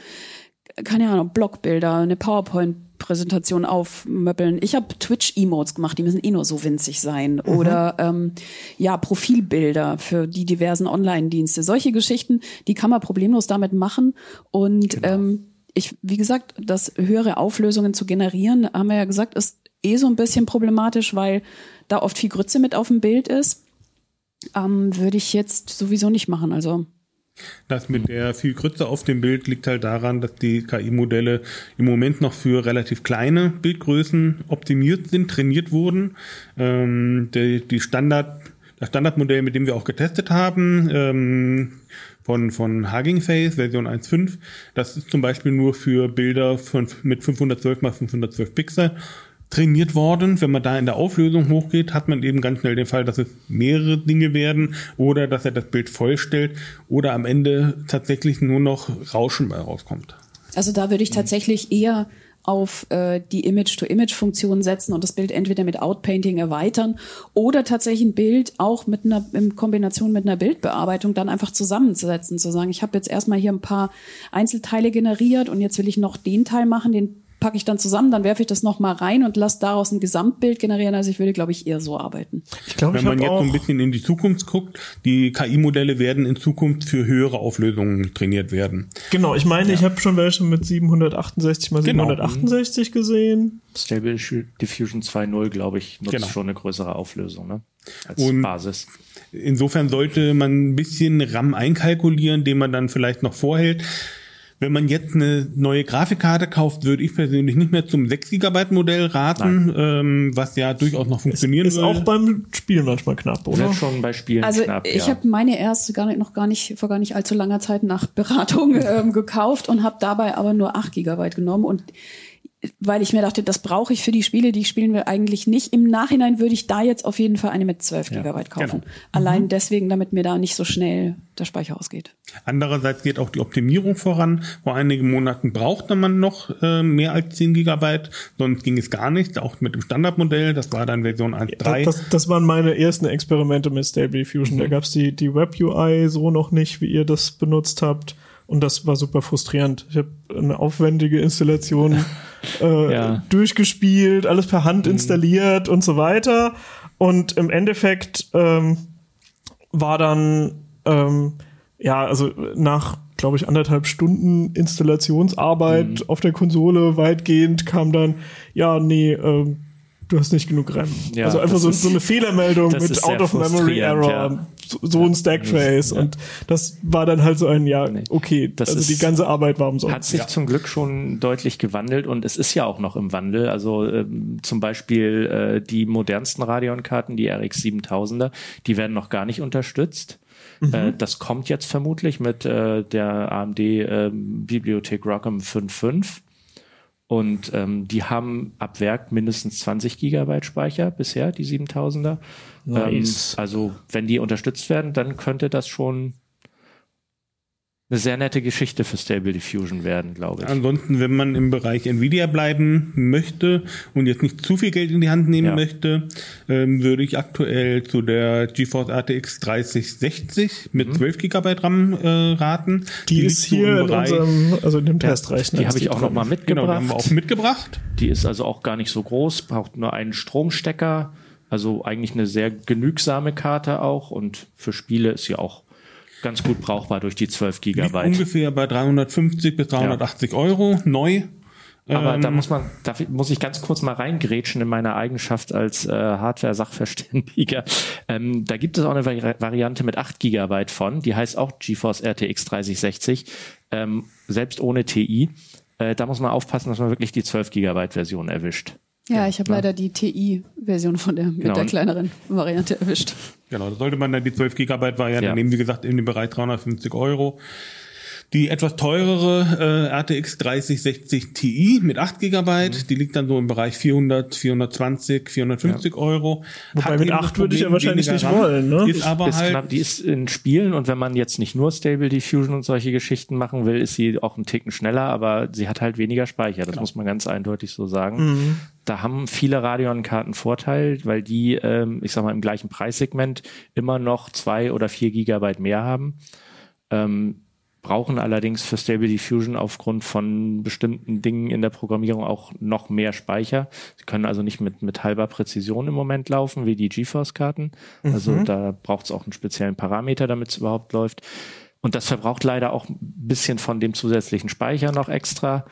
keine Ahnung, Blockbilder, eine PowerPoint Präsentation aufmöppeln. Ich habe Twitch-Emotes gemacht, die müssen eh nur so winzig sein. Mhm. Oder ähm, ja, Profilbilder für die diversen Online-Dienste. Solche Geschichten, die kann man problemlos damit machen. Und genau. ähm, ich, wie gesagt, das höhere Auflösungen zu generieren, haben wir ja gesagt, ist eh so ein bisschen problematisch, weil da oft viel Grütze mit auf dem Bild ist. Ähm, würde ich jetzt sowieso nicht machen. Also das mit der viel Grütze auf dem Bild liegt halt daran, dass die KI-Modelle im Moment noch für relativ kleine Bildgrößen optimiert sind, trainiert wurden. Ähm, die, die Standard, das Standardmodell, mit dem wir auch getestet haben, ähm, von, von Hugging Face, Version 1.5, das ist zum Beispiel nur für Bilder von, mit 512 x 512 Pixel trainiert worden. Wenn man da in der Auflösung hochgeht, hat man eben ganz schnell den Fall, dass es mehrere Dinge werden oder dass er das Bild vollstellt oder am Ende tatsächlich nur noch Rauschen rauskommt. Also da würde ich tatsächlich eher auf äh, die Image-to-Image-Funktion setzen und das Bild entweder mit Outpainting erweitern oder tatsächlich ein Bild auch mit einer in Kombination mit einer Bildbearbeitung dann einfach zusammenzusetzen, zu sagen, ich habe jetzt erstmal hier ein paar Einzelteile generiert und jetzt will ich noch den Teil machen, den packe ich dann zusammen, dann werfe ich das nochmal rein und lasse daraus ein Gesamtbild generieren. Also ich würde, glaube ich, eher so arbeiten. Ich glaube, wenn man jetzt so ein bisschen in die Zukunft guckt, die KI-Modelle werden in Zukunft für höhere Auflösungen trainiert werden. Genau, ich meine, ja. ich habe schon welche mit 768 mal 768 genau. gesehen. Stable Diffusion 2.0, glaube ich, nutzt genau. schon eine größere Auflösung, ne? Als und Basis. Insofern sollte man ein bisschen RAM einkalkulieren, den man dann vielleicht noch vorhält. Wenn man jetzt eine neue Grafikkarte kauft, würde ich persönlich nicht mehr zum 6 GB Modell raten, ähm, was ja durchaus noch funktionieren ist, ist auch beim Spielen manchmal knapp, oder? Wird schon bei Spielen also knapp. Ich ja. habe meine erste gar nicht, noch gar nicht vor gar nicht allzu langer Zeit nach Beratung ähm, gekauft und habe dabei aber nur 8 GB genommen und weil ich mir dachte, das brauche ich für die Spiele, die ich spielen will, eigentlich nicht. Im Nachhinein würde ich da jetzt auf jeden Fall eine mit 12 ja, Gigabyte kaufen. Genau. Allein mhm. deswegen, damit mir da nicht so schnell der Speicher ausgeht. Andererseits geht auch die Optimierung voran. Vor einigen Monaten brauchte man noch äh, mehr als 10 Gigabyte, sonst ging es gar nicht, auch mit dem Standardmodell. Das war dann Version 1.3. Das, das, das waren meine ersten Experimente mit Stable Diffusion. Mhm. Da gab es die, die Web-UI so noch nicht, wie ihr das benutzt habt. Und das war super frustrierend. Ich habe eine aufwendige Installation äh, ja. durchgespielt, alles per Hand mhm. installiert und so weiter. Und im Endeffekt ähm, war dann, ähm, ja, also nach, glaube ich, anderthalb Stunden Installationsarbeit mhm. auf der Konsole weitgehend kam dann, ja, nee, ähm, du hast nicht genug RAM. Ja, also einfach so, ist- so eine Fehlermeldung mit ist sehr Out-of-Memory-Error, frustrierend, ja. so, ein Stack-Trace Ja. und das war dann halt so ein, ja, okay, Das also ist- die ganze Arbeit war umsonst. Hat sich zum Glück schon deutlich gewandelt und es ist ja auch noch im Wandel. Also ähm, zum Beispiel äh, die modernsten Radeon-Karten, die RX 7000er, die werden noch gar nicht unterstützt. Äh, das kommt jetzt vermutlich mit äh, der AMD ähm, Bibliothek Rockham 5.5. Und ähm, die haben ab Werk mindestens 20 Gigabyte Speicher bisher, die 7000er. Nice. Ähm, also wenn die unterstützt werden, dann könnte das schon eine sehr nette Geschichte für Stable Diffusion werden, glaube ich. Ansonsten, wenn man im Bereich Nvidia bleiben möchte und jetzt nicht zu viel Geld in die Hand nehmen Ja. möchte, ähm, würde ich aktuell zu der GeForce RTX 3060 mit 12 GB RAM äh, raten. die, ist liegt so hier im in Bereich- unserem, also in dem Testrechner. die ist habe ich auch drin. noch mal Genau, die haben wir mitgebracht. auch mitgebracht. Die ist also auch gar nicht so groß, braucht nur einen Stromstecker. Also eigentlich eine sehr genügsame Karte auch. Und für Spiele ist sie auch ganz gut brauchbar durch die 12 Liegt Gigabyte. ungefähr bei 350 bis 380 Euro neu. Aber da Ähm, muss man, da muss ich ganz kurz mal reingrätschen in meiner Eigenschaft als äh, Hardware-Sachverständiger. Ähm, da gibt es auch eine Vari Variante mit 8 Gigabyte von, die heißt auch GeForce RTX 3060, ähm, selbst ohne TI. Äh, da muss man aufpassen, dass man wirklich die 12 Gigabyte Version erwischt. Ja, ich habe leider die TI-Version von der mit Genau. der kleineren Variante erwischt. Genau, da sollte man dann die 12 Gigabyte Variante Ja. nehmen, wie gesagt, in dem Bereich 350 Euro. Die etwas teurere äh, RTX 3060 Ti mit 8 Gigabyte, Mhm. die liegt dann so im Bereich 400, 420, 450 Euro. Wobei Hat mit eben das 8 würde ich ja wahrscheinlich nicht RAM, wollen, ne? Ist aber ist halt, knapp, die ist in Spielen und wenn man jetzt nicht nur Stable Diffusion und solche Geschichten machen will, ist sie auch einen Ticken schneller, aber sie hat halt weniger Speicher. Das muss man ganz eindeutig so sagen. Da haben viele Radeon-Karten Vorteil, weil die, ähm, ich sag mal, im gleichen Preissegment immer noch zwei oder vier Gigabyte mehr haben. Ähm, brauchen allerdings für Stable Diffusion aufgrund von bestimmten Dingen in der Programmierung auch noch mehr Speicher. Sie können also nicht mit, mit halber Präzision im Moment laufen, wie die GeForce-Karten. Also da braucht es auch einen speziellen Parameter, damit es überhaupt läuft. Und das verbraucht leider auch ein bisschen von dem zusätzlichen Speicher noch extra.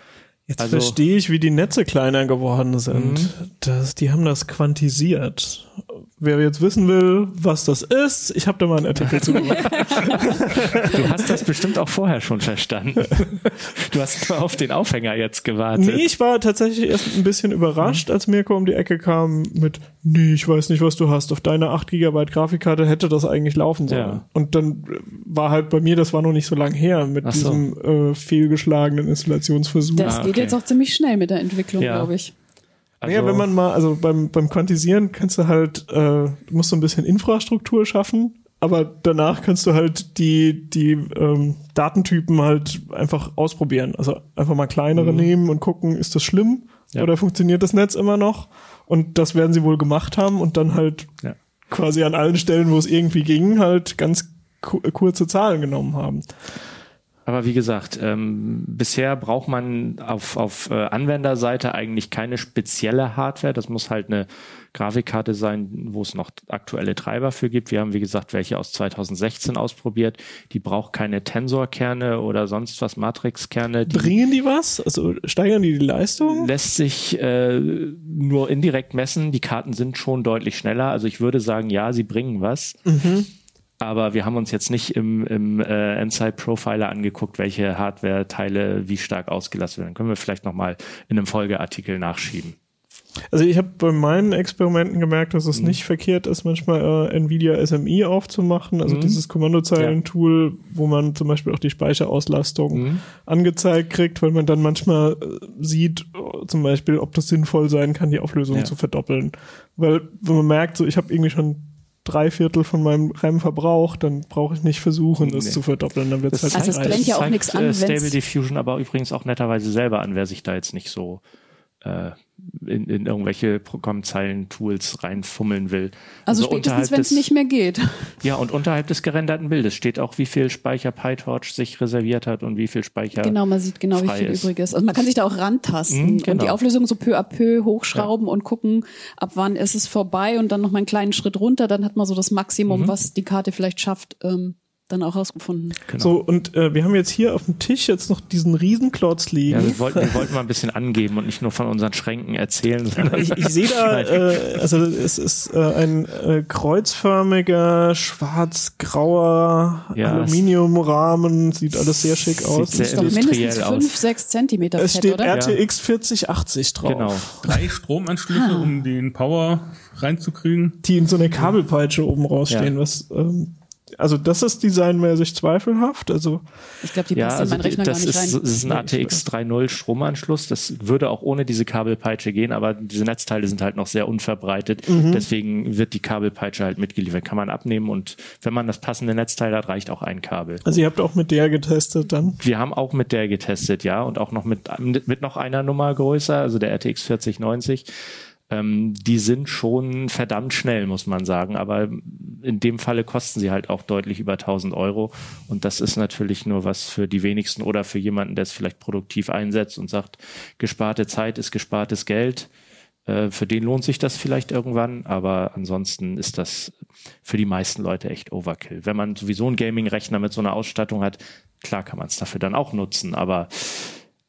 Jetzt Also- verstehe ich, wie die Netze kleiner geworden sind. Mhm. Das, die haben das quantisiert. Wer jetzt wissen will, was das ist, ich habe da mal einen Artikel zu gemacht. Du hast das bestimmt auch vorher schon verstanden. Du hast nur auf den Aufhänger jetzt gewartet. Nee, ich war tatsächlich erst ein bisschen überrascht, als Mirko um die Ecke kam mit, nee, ich weiß nicht, was du hast. Auf deiner 8 GB Grafikkarte hätte das eigentlich laufen sollen. Ja. Und dann war halt bei mir, das war noch nicht so lang her, mit so. diesem äh, fehlgeschlagenen Installationsversuch. Das geht okay. jetzt auch ziemlich schnell mit der Entwicklung, Ja. glaube ich. Also, ja, wenn man mal, also beim, beim Quantisieren kannst du halt, äh, du musst so ein bisschen Infrastruktur schaffen, aber danach kannst du halt die, die ähm, Datentypen halt einfach ausprobieren. Also einfach mal kleinere nehmen und gucken, ist das schlimm Ja. oder funktioniert das Netz immer noch? Und das werden sie wohl gemacht haben und dann halt Ja. quasi an allen Stellen, wo es irgendwie ging, halt ganz ku kurze Zahlen genommen haben. Aber wie gesagt, ähm, bisher braucht man auf, auf äh, Anwenderseite eigentlich keine spezielle Hardware. Das muss halt eine Grafikkarte sein, wo es noch aktuelle Treiber für gibt. Wir haben, wie gesagt, welche aus 2016 ausprobiert. Die braucht keine Tensorkerne oder sonst was Matrixkerne. Bringen die was? Also steigern die die Leistung? lässt sich äh, nur indirekt messen. Die Karten sind schon deutlich schneller. Also ich würde sagen, ja, sie bringen was. Aber wir haben uns jetzt nicht im, im äh, Inside Profiler angeguckt, welche Hardware-Teile wie stark ausgelastet werden. Können wir vielleicht nochmal in einem Folgeartikel nachschieben. Also ich habe bei meinen Experimenten gemerkt, dass Mhm. es nicht verkehrt ist, manchmal äh, Nvidia SMI aufzumachen, also Mhm. dieses Kommandozeilen-Tool, wo man zum Beispiel auch die Speicherauslastung Mhm. angezeigt kriegt, weil man dann manchmal äh, sieht, äh, zum Beispiel, ob das sinnvoll sein kann, die Auflösung Ja. zu verdoppeln. Weil wenn man merkt, so ich habe irgendwie schon drei Viertel von meinem RAM verbraucht, dann brauche ich nicht versuchen, das Nee. zu verdoppeln. Dann wird es halt Also es brennt ja auch nichts an, Äh, Stable Diffusion aber übrigens auch netterweise selber an, wer sich da jetzt nicht so äh, in, in irgendwelche Programmzeilen-Tools reinfummeln will. Also, unterhalb spätestens, wenn es nicht mehr geht. Ja, und unterhalb des gerenderten Bildes steht auch, wie viel Speicher PyTorch sich reserviert hat und wie viel Speicher. Genau, man sieht genau, wie viel ist. übrig ist. Also man kann sich da auch rantasten Mhm, und genau. die Auflösung so peu à peu hochschrauben und gucken, ab wann ist es vorbei und dann noch mal einen kleinen Schritt runter. Dann hat man so das Maximum, Mhm. was die Karte vielleicht schafft, ähm, dann auch rausgefunden. Genau. So, und äh, wir haben jetzt hier auf dem Tisch jetzt noch diesen Riesenklotz liegen. Ja, wir wollten, wir wollten mal ein bisschen angeben und nicht nur von unseren Schränken erzählen. ich, ich sehe da, äh, also es ist äh, ein äh, kreuzförmiger, schwarz-grauer ja, Aluminiumrahmen, sieht alles sehr schick aus. Sieht sehr ist doch mindestens 5, 6 Zentimeter Es fett, steht oder? RTX 4080 drauf. Genau. Drei Stromanschlüsse, ah. um den Power reinzukriegen. Die in so eine Kabelpeitsche oben rausstehen, ja. was ähm, also das ist designmäßig zweifelhaft. Also ich glaube, die passt ja, also in meinen Rechner das gar nicht ist, rein. Das ist ein ATX 3.0 Stromanschluss. Das würde auch ohne diese Kabelpeitsche gehen, aber diese Netzteile sind halt noch sehr unverbreitet. Mhm. Deswegen wird die Kabelpeitsche halt mitgeliefert. Kann man abnehmen und wenn man das passende Netzteil hat, reicht auch ein Kabel. Also ihr habt auch mit der getestet dann? Wir haben auch mit der getestet, ja, und auch noch mit mit noch einer Nummer größer, also der RTX 4090 ähm, die sind schon verdammt schnell, muss man sagen. Aber in dem Falle kosten sie halt auch deutlich über 1000 Euro. Und das ist natürlich nur was für die wenigsten oder für jemanden, der es vielleicht produktiv einsetzt und sagt, gesparte Zeit ist gespartes Geld. Äh, für den lohnt sich das vielleicht irgendwann, aber ansonsten ist das für die meisten Leute echt Overkill. Wenn man sowieso einen Gaming-Rechner mit so einer Ausstattung hat, klar kann man es dafür dann auch nutzen, aber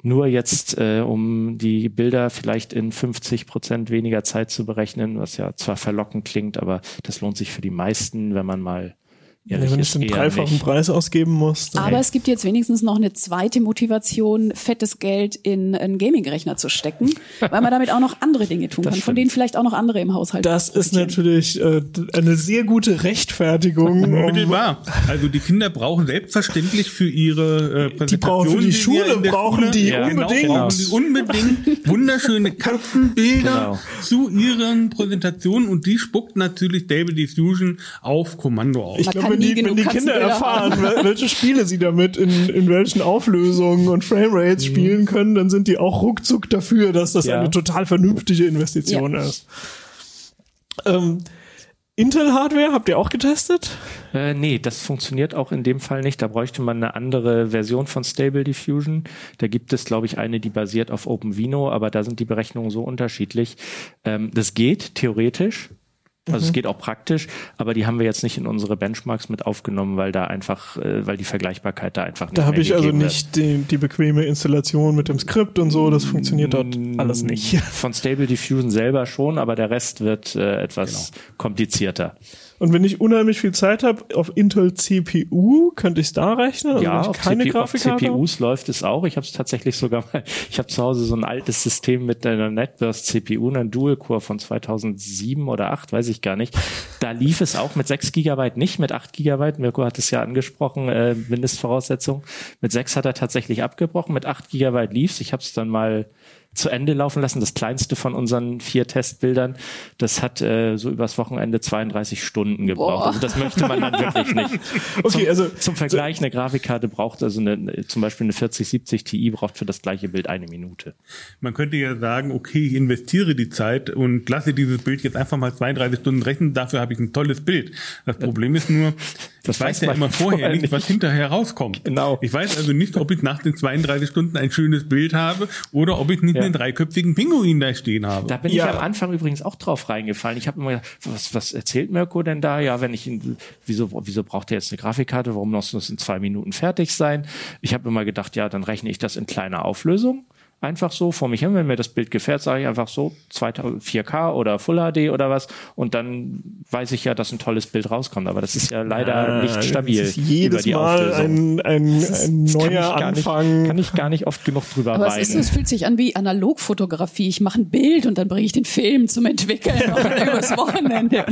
nur jetzt, äh, um die Bilder vielleicht in 50 Prozent weniger Zeit zu berechnen, was ja zwar verlockend klingt, aber das lohnt sich für die meisten, wenn man mal ja, wenn ich den dreifachen nicht. Preis ausgeben muss. Aber hey. es gibt jetzt wenigstens noch eine zweite Motivation, fettes Geld in einen Gaming-Rechner zu stecken, weil man damit auch noch andere Dinge tun das kann, stimmt. von denen vielleicht auch noch andere im Haushalt Das ist natürlich äh, eine sehr gute Rechtfertigung. Unmittelbar. Also die Kinder brauchen selbstverständlich für ihre äh, Präsentation, die brauchen für die, die Schule brauchen Schule, die ja, unbedingt. Genau, brauchen die unbedingt wunderschöne Katzenbilder genau. zu ihren Präsentationen und die spuckt natürlich David Diffusion auf Kommando aus. Ich glaube, wenn die, wenn die Kinder erfahren, welche Spiele sie damit in, in welchen Auflösungen und Framerates mhm. spielen können, dann sind die auch ruckzuck dafür, dass das ja. eine total vernünftige Investition ja. ist. Ähm, Intel-Hardware habt ihr auch getestet? Äh, nee, das funktioniert auch in dem Fall nicht. Da bräuchte man eine andere Version von Stable Diffusion. Da gibt es, glaube ich, eine, die basiert auf OpenVino, aber da sind die Berechnungen so unterschiedlich. Ähm, das geht theoretisch. Also mhm. es geht auch praktisch, aber die haben wir jetzt nicht in unsere Benchmarks mit aufgenommen, weil da einfach, äh, weil die Vergleichbarkeit da einfach nicht Da habe ich also nicht die, die, bequeme Installation mit dem Skript und so, das funktioniert dort mm, alles nicht. Von Stable Diffusion selber schon, aber der Rest wird äh, etwas genau. komplizierter. Und wenn ich unheimlich viel Zeit habe, auf Intel CPU, könnte ich es da rechnen? Also ja, auf, CPU, auf CPUs läuft es auch. Ich habe es tatsächlich sogar mal, ich habe zu Hause so ein altes System mit einer NetBurst CPU, einer Dual-Core von 2007 oder 8, weiß ich gar nicht. Da lief es auch mit 6 Gigabyte, nicht mit 8 Gigabyte. Mirko hat es ja angesprochen, äh, Mindestvoraussetzung. Mit 6 hat er tatsächlich abgebrochen, mit 8 Gigabyte lief's. Ich habe es dann mal zu Ende laufen lassen. Das kleinste von unseren vier Testbildern, das hat äh, so übers Wochenende 32 Stunden gebraucht. Boah. Also das möchte man dann wirklich nicht. okay, zum, also zum Vergleich, eine Grafikkarte braucht also eine, zum Beispiel eine 4070 Ti braucht für das gleiche Bild eine Minute. Man könnte ja sagen, okay, ich investiere die Zeit und lasse dieses Bild jetzt einfach mal 32 Stunden rechnen, dafür habe ich ein tolles Bild. Das Problem ist nur, das ich weiß ja immer vorher nicht, was hinterher rauskommt. Genau. Ich weiß also nicht, ob ich nach den 32 Stunden ein schönes Bild habe oder ob ich nicht ja. Einen dreiköpfigen Pinguin da stehen habe. Da bin ja. ich am Anfang übrigens auch drauf reingefallen. Ich habe immer gedacht, was, was erzählt Mirko denn da? Ja, wenn ich wieso, wieso braucht er jetzt eine Grafikkarte? Warum muss das in zwei Minuten fertig sein? Ich habe immer gedacht, ja, dann rechne ich das in kleiner Auflösung einfach so vor mich hin. Wenn mir das Bild gefällt, sage ich einfach so 4K oder Full HD oder was und dann weiß ich ja, dass ein tolles Bild rauskommt. Aber das ist ja leider ja, nicht stabil. Das ist jedes Mal ein, ein, ein neuer kann Anfang. Nicht, kann ich gar nicht oft genug drüber Aber weinen. Es, ist, es fühlt sich an wie Analogfotografie. Ich mache ein Bild und dann bringe ich den Film zum Entwickeln übers Wochenende.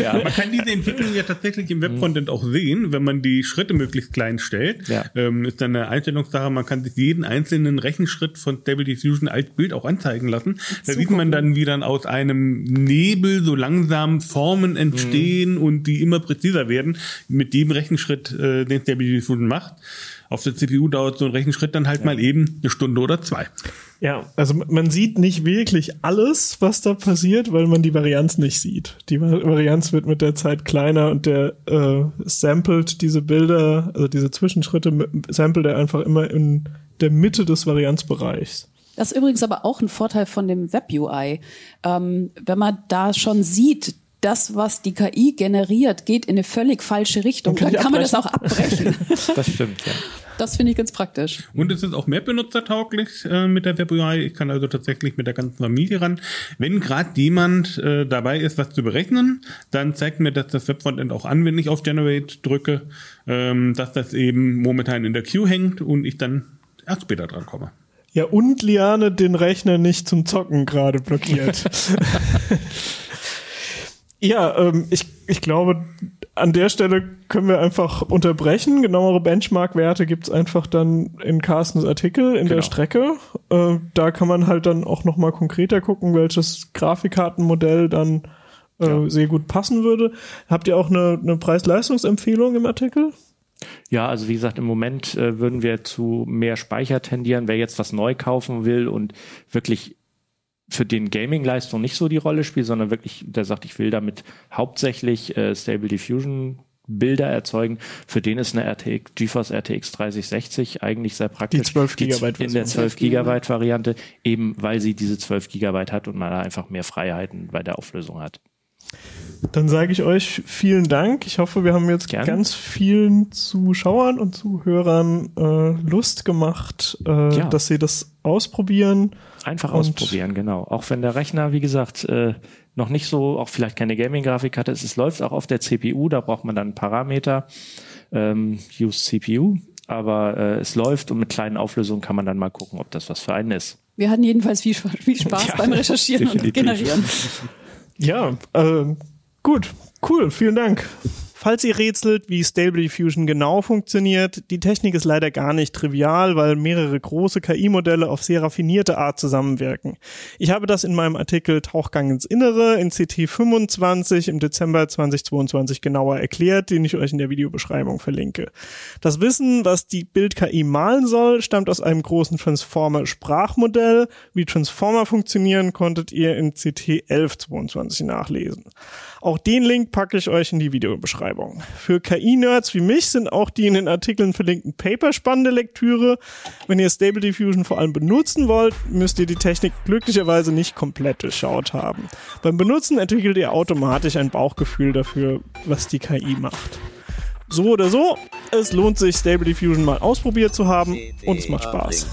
Ja. Man kann diese Entwicklung ja tatsächlich im Webcontent auch sehen, wenn man die Schritte möglichst klein stellt. Ja. Ähm, ist dann eine Einstellungssache, man kann sich jeden einzelnen Rechenschritt von Stable Diffusion als Bild auch anzeigen lassen. Da sieht man dann, wie dann aus einem Nebel so langsam Formen entstehen mhm. und die immer präziser werden mit jedem Rechenschritt, äh, den Stable Diffusion macht. Auf der CPU dauert so ein Rechenschritt dann halt ja. mal eben eine Stunde oder zwei. Ja, also man sieht nicht wirklich alles, was da passiert, weil man die Varianz nicht sieht. Die Varianz wird mit der Zeit kleiner und der äh, samplet diese Bilder, also diese Zwischenschritte, samplet er einfach immer in der Mitte des Varianzbereichs. Das ist übrigens aber auch ein Vorteil von dem Web-UI. Ähm, wenn man da schon sieht, das, was die KI generiert, geht in eine völlig falsche Richtung. Dann kann man das auch abbrechen. Das stimmt, ja. Das finde ich ganz praktisch. Und es ist auch mehr benutzertauglich äh, mit der WebUI. Ich kann also tatsächlich mit der ganzen Familie ran. Wenn gerade jemand äh, dabei ist, was zu berechnen, dann zeigt mir das das Webfrontend auch an, wenn ich auf Generate drücke, ähm, dass das eben momentan in der Queue hängt und ich dann erst später dran komme. Ja, und Liane den Rechner nicht zum Zocken gerade blockiert. ja, ähm, ich, ich glaube, an der Stelle können wir einfach unterbrechen. Genauere Benchmark-Werte gibt's einfach dann in Carstens Artikel in Genau. der Strecke. Äh, da kann man halt dann auch nochmal konkreter gucken, welches Grafikkartenmodell dann äh, Ja. sehr gut passen würde. Habt ihr auch eine, eine Preis-Leistungsempfehlung im Artikel? Ja, also wie gesagt, im Moment äh, würden wir zu mehr Speicher tendieren. Wer jetzt was neu kaufen will und wirklich für den Gaming-Leistung nicht so die Rolle spielt, sondern wirklich, der sagt, ich will damit hauptsächlich äh, Stable Diffusion Bilder erzeugen, für den ist eine RTX, GeForce RTX 3060 eigentlich sehr praktisch. Die 12 z- Gigabyte In der Version. 12 Gigabyte Variante, eben weil sie diese 12 Gigabyte hat und man da einfach mehr Freiheiten bei der Auflösung hat. Dann sage ich euch vielen Dank. Ich hoffe, wir haben jetzt Gerne. ganz vielen Zuschauern und Zuhörern äh, Lust gemacht, äh, Ja. dass sie das ausprobieren. Einfach Und- ausprobieren, genau. Auch wenn der Rechner, wie gesagt, äh, noch nicht so, auch vielleicht keine Gaming-Grafik hat, es, es läuft auch auf der CPU, da braucht man dann einen Parameter, ähm, Use CPU, aber äh, es läuft und mit kleinen Auflösungen kann man dann mal gucken, ob das was für einen ist. Wir hatten jedenfalls viel, viel Spaß Ja, beim Recherchieren und definitiv. Generieren. Ja, äh, gut, cool, vielen Dank. Falls ihr rätselt, wie Stable Diffusion genau funktioniert, die Technik ist leider gar nicht trivial, weil mehrere große KI-Modelle auf sehr raffinierte Art zusammenwirken. Ich habe das in meinem Artikel Tauchgang ins Innere in CT 25 im Dezember 2022 genauer erklärt, den ich euch in der Videobeschreibung verlinke. Das Wissen, was die Bild-KI malen soll, stammt aus einem großen Transformer-Sprachmodell. Wie Transformer funktionieren, konntet ihr in CT 1122 nachlesen. Auch den Link packe ich euch in die Videobeschreibung. Für KI-Nerds wie mich sind auch die in den Artikeln verlinkten Paper spannende Lektüre. Wenn ihr Stable Diffusion vor allem benutzen wollt, müsst ihr die Technik glücklicherweise nicht komplett durchschaut haben. Beim Benutzen entwickelt ihr automatisch ein Bauchgefühl dafür, was die KI macht. So oder so, es lohnt sich, Stable Diffusion mal ausprobiert zu haben und es macht Spaß.